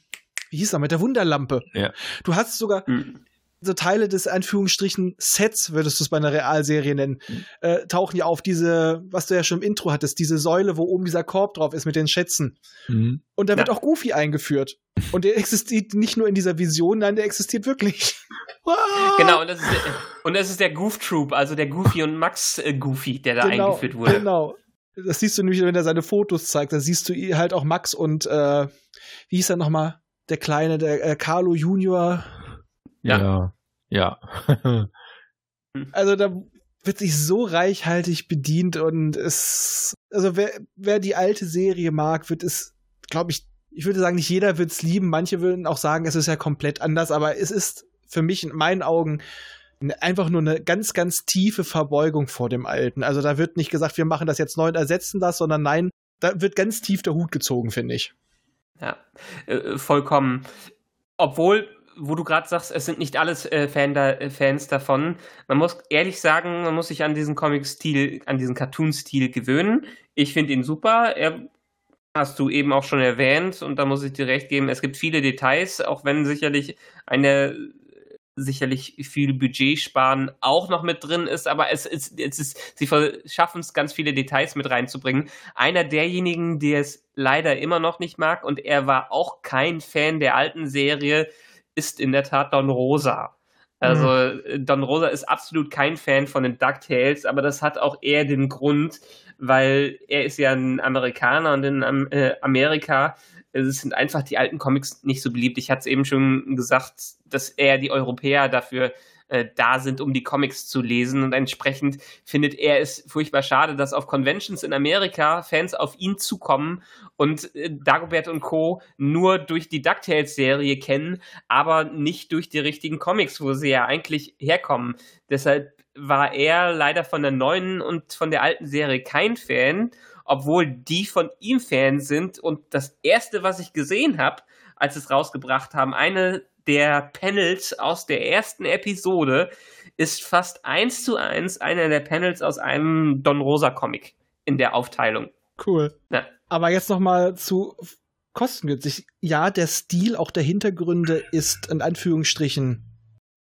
wie hieß er, mit der Wunderlampe. Ja. Du hast sogar mhm. so Teile des Anführungsstrichen Sets, würdest du es bei einer Realserie nennen, mhm. äh, tauchen ja auf diese, was du ja schon im Intro hattest, diese Säule, wo oben dieser Korb drauf ist mit den Schätzen. Mhm. Und da ja. wird auch Goofy eingeführt. Und der existiert nicht nur in dieser Vision, nein, der existiert wirklich. genau, und das, ist der, und das ist der Goof Troop, also der Goofy und Max äh, Goofy, der da genau, eingeführt wurde. Genau das siehst du nämlich, wenn er seine Fotos zeigt, da siehst du halt auch Max und äh, wie hieß er nochmal? Der kleine, der äh, Carlo Junior. Ja. Ja. also da wird sich so reichhaltig bedient und es, also wer, wer die alte Serie mag, wird es, glaube ich, ich würde sagen, nicht jeder wird es lieben. Manche würden auch sagen, es ist ja komplett anders, aber es ist für mich in meinen Augen einfach nur eine ganz, ganz tiefe Verbeugung vor dem Alten. Also da wird nicht gesagt, wir machen das jetzt neu und ersetzen das, sondern nein, da wird ganz tief der Hut gezogen, finde ich. Ja, äh, vollkommen. Obwohl, wo du gerade sagst, es sind nicht alles äh, Fan da, äh, Fans davon. Man muss ehrlich sagen, man muss sich an diesen Comic-Stil, an diesen Cartoon-Stil gewöhnen. Ich finde ihn super. Er hast du eben auch schon erwähnt und da muss ich dir recht geben, es gibt viele Details, auch wenn sicherlich eine sicherlich viel Budget sparen auch noch mit drin ist, aber es ist, es ist sie schaffen es ganz viele Details mit reinzubringen. Einer derjenigen, der es leider immer noch nicht mag und er war auch kein Fan der alten Serie, ist in der Tat Don Rosa. Also mhm. Don Rosa ist absolut kein Fan von den DuckTales, aber das hat auch eher den Grund, weil er ist ja ein Amerikaner und in äh, Amerika es sind einfach die alten Comics nicht so beliebt. Ich hatte es eben schon gesagt, dass eher die Europäer dafür äh, da sind, um die Comics zu lesen. Und entsprechend findet er es furchtbar schade, dass auf Conventions in Amerika Fans auf ihn zukommen und äh, Dagobert und Co. nur durch die DuckTales-Serie kennen, aber nicht durch die richtigen Comics, wo sie ja eigentlich herkommen. Deshalb war er leider von der neuen und von der alten Serie kein Fan, obwohl die von ihm Fans sind. Und das erste, was ich gesehen habe, als sie es rausgebracht haben, eine der Panels aus der ersten Episode ist fast eins zu eins einer der Panels aus einem Don Rosa Comic in der Aufteilung. Cool. Ja. Aber jetzt noch mal zu kostengünstig. Ja, der Stil auch der Hintergründe ist in Anführungsstrichen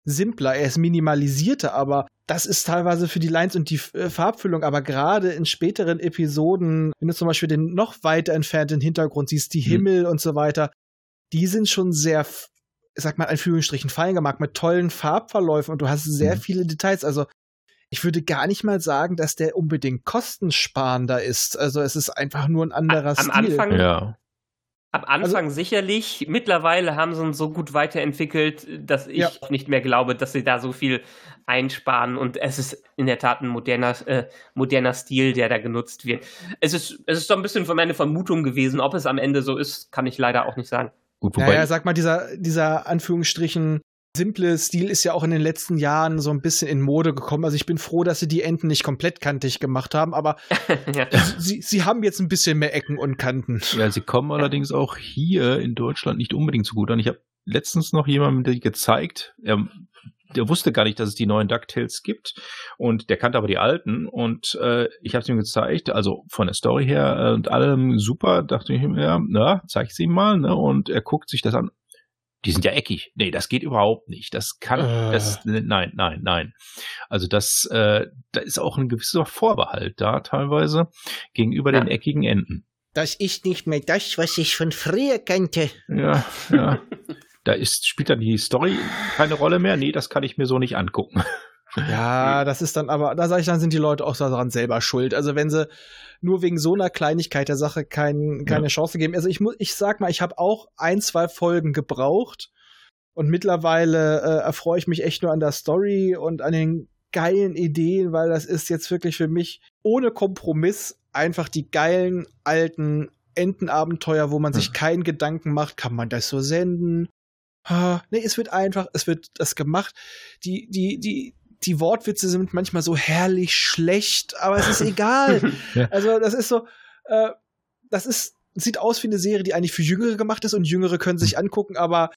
simpler, er ist minimalisierter, aber das ist teilweise für die Lines und die äh, Farbfüllung, aber gerade in späteren Episoden, wenn du zum Beispiel den noch weiter entfernten Hintergrund siehst, die mhm. Himmel und so weiter, die sind schon sehr sag mal, Anführungsstrichen fein gemacht mit tollen Farbverläufen und du hast sehr mhm. viele Details. Also ich würde gar nicht mal sagen, dass der unbedingt kostensparender ist. Also es ist einfach nur ein anderer Am Stil. Anfang, ja. Am Anfang also, sicherlich. Mittlerweile haben sie uns so gut weiterentwickelt, dass ich ja. nicht mehr glaube, dass sie da so viel einsparen. Und es ist in der Tat ein moderner, äh, moderner Stil, der da genutzt wird. Es ist, es ist so ein bisschen von meiner Vermutung gewesen. Ob es am Ende so ist, kann ich leider auch nicht sagen. Gut, wobei. Naja, sag mal, dieser, dieser Anführungsstrichen simple Stil ist ja auch in den letzten Jahren so ein bisschen in Mode gekommen. Also ich bin froh, dass sie die Enten nicht komplett kantig gemacht haben, aber ja. sie, sie haben jetzt ein bisschen mehr Ecken und Kanten. Ja, sie kommen ja. allerdings auch hier in Deutschland nicht unbedingt so gut an. Ich habe letztens noch jemandem gezeigt, er der wusste gar nicht, dass es die neuen DuckTales gibt und der kannte aber die alten und äh, ich habe es ihm gezeigt, also von der Story her äh, und allem super, dachte ich mir, ja, na, zeig es ihm mal, ne? Und er guckt sich das an. Die sind ja eckig. Nee, das geht überhaupt nicht. Das kann, äh. das, nein, nein, nein. Also das, äh, da ist auch ein gewisser Vorbehalt da teilweise gegenüber ja. den eckigen Enden. Das ist nicht mehr das, was ich von früher kannte. Ja, ja. Da ist, spielt dann die Story keine Rolle mehr. Nee, das kann ich mir so nicht angucken. Ja, das ist dann aber, da sage ich dann, sind die Leute auch daran selber schuld. Also wenn sie nur wegen so einer Kleinigkeit der Sache kein, keine ja. Chance geben. Also ich muss, ich sag mal, ich habe auch ein, zwei Folgen gebraucht und mittlerweile äh, erfreue ich mich echt nur an der Story und an den geilen Ideen, weil das ist jetzt wirklich für mich ohne Kompromiss einfach die geilen alten Entenabenteuer, wo man hm. sich keinen Gedanken macht, kann man das so senden? Ah, nee, es wird einfach, es wird das gemacht. Die, die, die, die Wortwitze sind manchmal so herrlich schlecht, aber es ist egal. ja. Also, das ist so, äh, das ist, sieht aus wie eine Serie, die eigentlich für Jüngere gemacht ist und Jüngere können sich hm. angucken, aber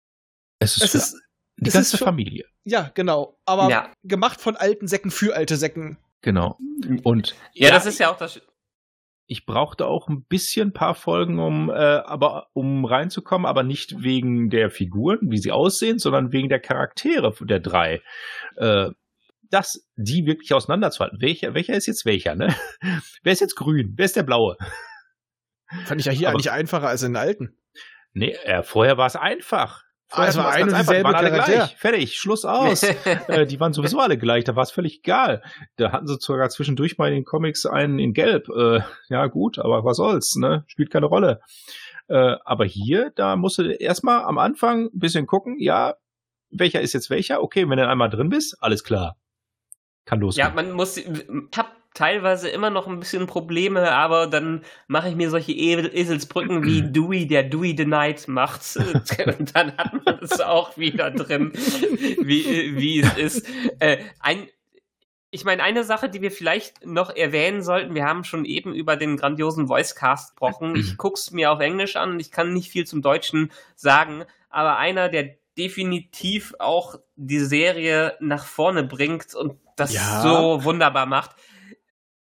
es ist, es ist die ganze ist schon, Familie. Ja, genau. Aber ja. gemacht von alten Säcken für alte Säcken. Genau. Und ja, ja, das ist ja auch das ich brauchte auch ein bisschen paar Folgen, um äh, aber um reinzukommen, aber nicht wegen der Figuren, wie sie aussehen, sondern wegen der Charaktere der drei. Äh, das, die wirklich auseinanderzuhalten. Welcher, welcher ist jetzt welcher, ne? Wer ist jetzt grün? Wer ist der blaue? Fand ich ja hier aber, eigentlich einfacher als in den alten. Nee, äh, vorher war es einfach. Also ein und dieselbe waren alle gleich. Fertig, Schluss aus. äh, die waren sowieso alle gleich, da war es völlig egal. Da hatten sie sogar zwischendurch mal in den Comics einen in Gelb. Äh, ja, gut, aber was soll's, ne? Spielt keine Rolle. Äh, aber hier, da musst du erstmal am Anfang ein bisschen gucken, ja, welcher ist jetzt welcher? Okay, wenn du einmal drin bist, alles klar. Kann losgehen. Ja, man muss, ich hab teilweise immer noch ein bisschen Probleme, aber dann mache ich mir solche Eselsbrücken wie Dewey, der Dewey the Night macht. Und dann hat man es auch wieder drin, wie, wie es ist. Äh, ein, ich meine, eine Sache, die wir vielleicht noch erwähnen sollten, wir haben schon eben über den grandiosen Voicecast gesprochen. Ich guck's mir auf Englisch an, ich kann nicht viel zum Deutschen sagen, aber einer, der definitiv auch die Serie nach vorne bringt und das ja. so wunderbar macht,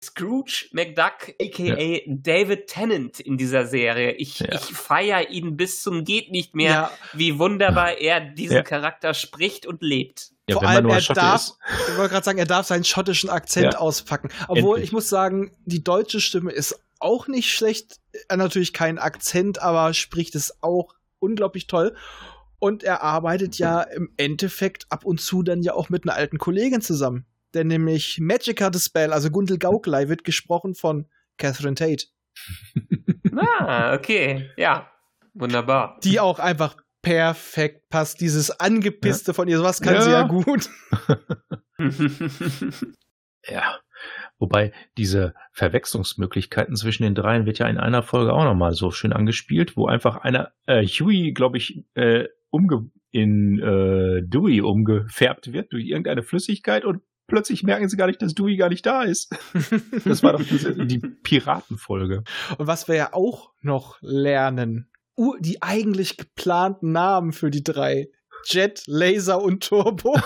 Scrooge McDuck, aka ja. David Tennant in dieser Serie. Ich, ja. ich feiere ihn bis zum geht nicht mehr, ja. wie wunderbar er diesen Charakter spricht und lebt. Vor allem, er darf, ist. ich wollte gerade sagen, er darf seinen schottischen Akzent auspacken. Obwohl, Endlich. ich muss sagen, die deutsche Stimme ist auch nicht schlecht. Er hat natürlich keinen Akzent, aber spricht es auch unglaublich toll. Und er arbeitet ja im Endeffekt ab und zu dann ja auch mit einer alten Kollegin zusammen denn nämlich Magica the Spell, also Gundel Gauklei, wird gesprochen von Catherine Tate. ah, okay, ja, wunderbar. Die auch einfach perfekt passt, dieses Angepisste ja. von ihr, sowas kann ja. sie ja gut. Ja. Wobei diese Verwechslungsmöglichkeiten zwischen den dreien wird ja in einer Folge auch nochmal so schön angespielt, wo einfach einer, äh, Huey, glaube ich, äh, umge in äh, Dewey umgefärbt wird durch irgendeine Flüssigkeit und plötzlich merken sie gar nicht, dass Dewey gar nicht da ist. Das war doch diese, die Piratenfolge. Und was wir ja auch noch lernen, die eigentlich geplanten Namen für die drei. Jet, Laser und Turbo.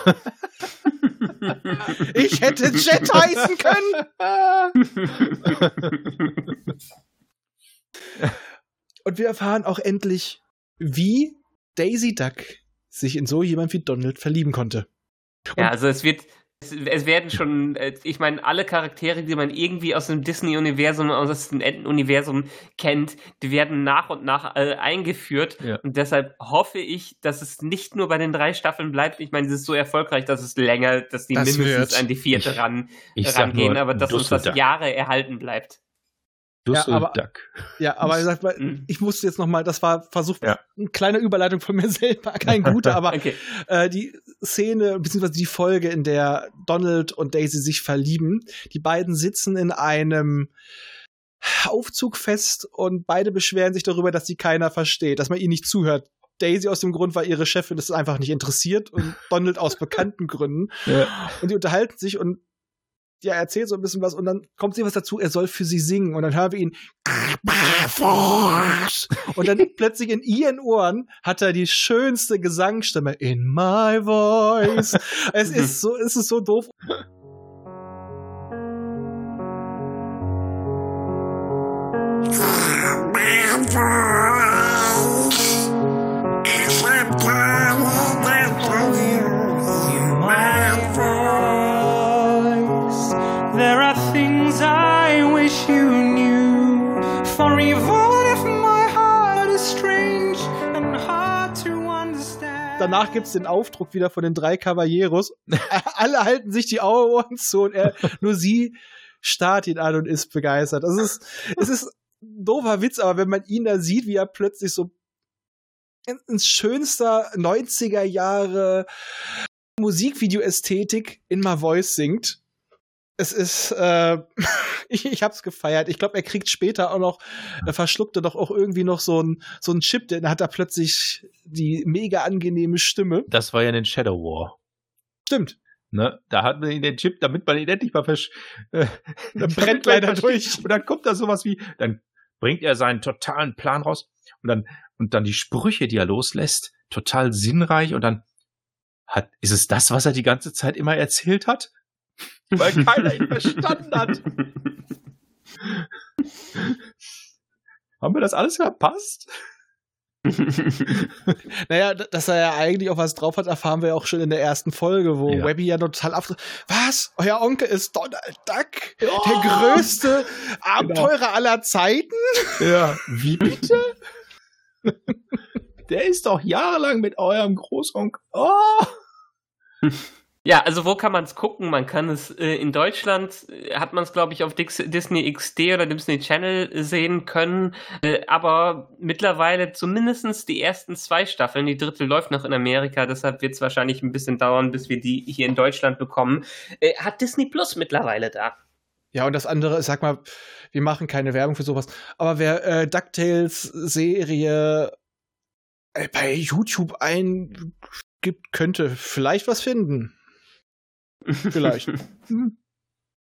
ich hätte Jet heißen können. Und wir erfahren auch endlich, wie Daisy Duck sich in so jemand wie Donald verlieben konnte. ja, also es wird, es, es werden schon, äh, ich meine, alle Charaktere, die man irgendwie aus dem Disney-Universum, aus dem Enten-Universum kennt, die werden nach und nach äh, eingeführt. Ja. Und deshalb hoffe ich, dass es nicht nur bei den drei Staffeln bleibt. Ich meine, es ist so erfolgreich, dass es länger, dass die Das mindestens wird. an die vierte Ich- ran, Ich rangehen, nur aber dass uns das. Jahre erhalten bleibt. Aber- Dusselduck. Ja, aber ich, sag mal, Mhm. ich musste jetzt noch mal, das war versucht, Ja. eine kleine Überleitung von mir selber, kein guter, aber Okay. äh, die Szene, beziehungsweise die Folge, in der Donald und Daisy sich verlieben. Die beiden sitzen in einem Aufzug fest und beide beschweren sich darüber, dass sie keiner versteht, dass man ihnen nicht zuhört. Daisy aus dem Grund, weil ihre Chefin es einfach nicht interessiert und Donald aus bekannten Gründen. Ja. Und die unterhalten sich und ja, er erzählt so ein bisschen was und dann kommt sie was dazu, er soll für sie singen und dann hören wir ihn und dann plötzlich in ihren Ohren hat er die schönste Gesangsstimme in my voice. Es ist so, es ist so doof. Danach gibt's den Aufdruck wieder von den drei Caballeros. Alle halten sich die Ohren zu und er, nur sie starrt ihn an und ist begeistert. Das ist, es ist ein doofer Witz, aber wenn man ihn da sieht, wie er plötzlich so in- ins schönster 90er Jahre Musikvideo-Ästhetik in My Voice singt. Es ist, äh, ich, ich hab's gefeiert. Ich glaube, er kriegt später auch noch, er verschluckte doch auch irgendwie noch so ein so ein Chip, denn hat er plötzlich die mega angenehme Stimme. Das war ja in den Shadow War. Stimmt. Ne? Da hat man ihn den Chip, damit man ihn endlich mal versch äh, Dann brennt leider durch. Und dann kommt da sowas wie, dann bringt er seinen totalen Plan raus und dann, und dann die Sprüche, die er loslässt, total sinnreich und dann hat, ist es das, was er die ganze Zeit immer erzählt hat? Weil keiner ihn verstanden hat. Haben wir das alles verpasst? Naja, dass er ja eigentlich auch was drauf hat, erfahren wir auch schon in der ersten Folge, wo Ja. Webby ja total ab. Was? Euer Onkel ist Donald Duck? Der größte Abenteurer aller Zeiten? Ja, wie bitte? Der ist doch jahrelang mit eurem Großonkel. Oh! Ja, also wo kann man es gucken? Man kann es äh, in Deutschland, äh, hat man es glaube ich auf Dix Disney XD oder Disney Channel äh, sehen können, äh, aber mittlerweile zumindestens die ersten zwei Staffeln, die dritte läuft noch in Amerika, deshalb wird es wahrscheinlich ein bisschen dauern, bis wir die hier in Deutschland bekommen, äh, hat Disney Plus mittlerweile da. Ja, und das andere, sag mal, wir machen keine Werbung für sowas, aber wer DuckTales Serie äh, bei YouTube eingibt, könnte vielleicht was finden. Vielleicht.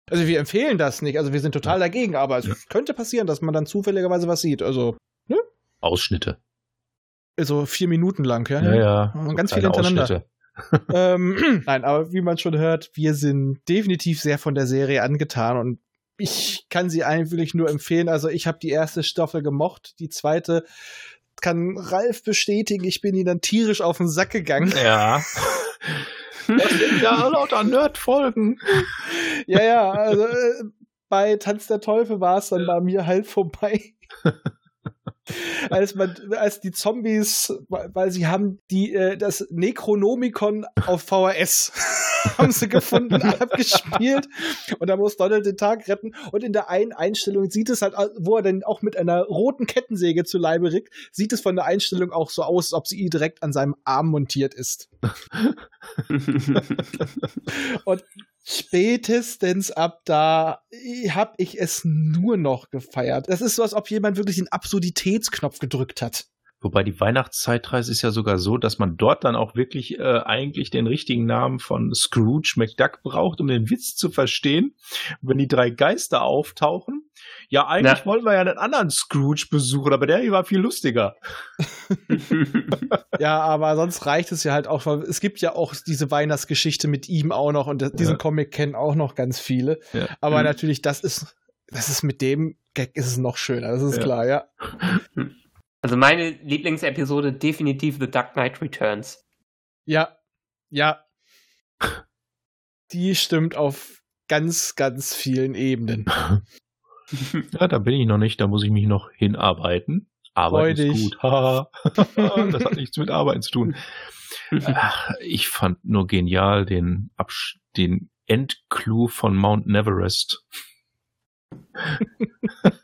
Also wir empfehlen das nicht, also wir sind total dagegen, aber es Ja. könnte passieren, dass man dann zufälligerweise was sieht. Also, Ausschnitte. also vier Minuten lang, ja. Ja, ja. Und ganz kleine viel hintereinander. Ausschnitte. ähm, nein, aber wie man schon hört, wir sind definitiv sehr von der Serie angetan und ich kann sie eigentlich nur empfehlen. Also ich habe die erste Staffel gemocht, die zweite kann Ralf bestätigen. Ich bin ihnen dann tierisch auf den Sack gegangen. Ja. Das sind ja lauter Nerd-Folgen. ja, ja, also äh, bei Tanz der Teufel war es dann bei mir halt vorbei. als man, als die Zombies, weil sie haben die äh, das Necronomicon auf VHS haben sie gefunden, abgespielt und da muss Donald den Tag retten und in der einen Einstellung sieht es halt, wo er dann auch mit einer roten Kettensäge zu Leibe rickt, sieht es von der Einstellung auch so aus, als ob sie direkt an seinem Arm montiert ist. und spätestens ab da habe ich es nur noch gefeiert. Das ist so, als ob jemand wirklich den Absurditätsknopf gedrückt hat. Wobei die Weihnachtszeitreise ist ja sogar so, dass man dort dann auch wirklich äh, eigentlich den richtigen Namen von Scrooge McDuck braucht, um den Witz zu verstehen. wenn die drei Geister auftauchen, ja, eigentlich Na. wollten wir ja einen anderen Scrooge besuchen, aber der hier war viel lustiger. ja, aber sonst reicht es ja halt auch. Es gibt ja auch diese Weihnachtsgeschichte mit ihm auch noch und diesen ja. Comic kennen auch noch ganz viele. Ja. Aber mhm. natürlich, das ist, das ist mit dem Gag ist es noch schöner, das ist ja. klar, ja. Also meine Lieblingsepisode definitiv The Dark Knight Returns. Ja, ja. Die stimmt auf ganz, ganz vielen Ebenen. Ja, da bin ich noch nicht, da muss ich mich noch hinarbeiten. Arbeit ist gut. das hat nichts mit Arbeiten zu tun. Ach, ich fand nur genial den, Absch den Endclou von Mount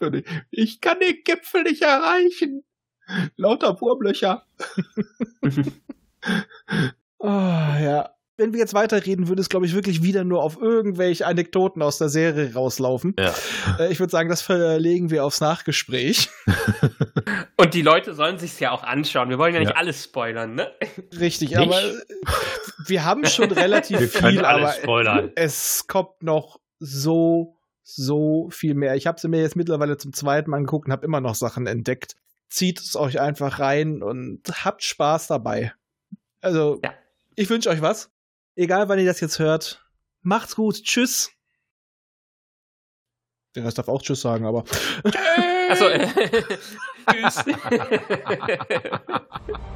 Neverest. ich kann den Gipfel nicht erreichen. Lauter Wurmlöcher. oh, ja wenn wir jetzt weiterreden, würde es, glaube ich, wirklich wieder nur auf irgendwelche Anekdoten aus der Serie rauslaufen. Ja. Äh, ich würde sagen, das verlegen wir aufs Nachgespräch. Und die Leute sollen sich ja auch anschauen. Wir wollen ja nicht ja. alles spoilern, ne? Richtig, nicht? aber wir haben schon relativ wir viel, aber spoilern. es kommt noch so, so viel mehr. Ich habe sie mir jetzt mittlerweile zum zweiten Mal angeguckt und habe immer noch Sachen entdeckt. Zieht es euch einfach rein und habt Spaß dabei. Also, ja. ich wünsche euch was. Egal, wann ihr das jetzt hört. Macht's gut. Tschüss. Der Rest darf auch Tschüss sagen, aber. Achso. Tschüss.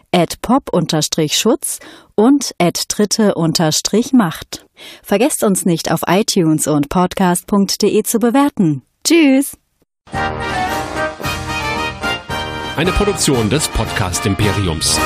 pop-schutz und at dritte-macht. Vergesst uns nicht auf iTunes und podcast.de zu bewerten. Tschüss! Eine Produktion des Podcast Imperiums.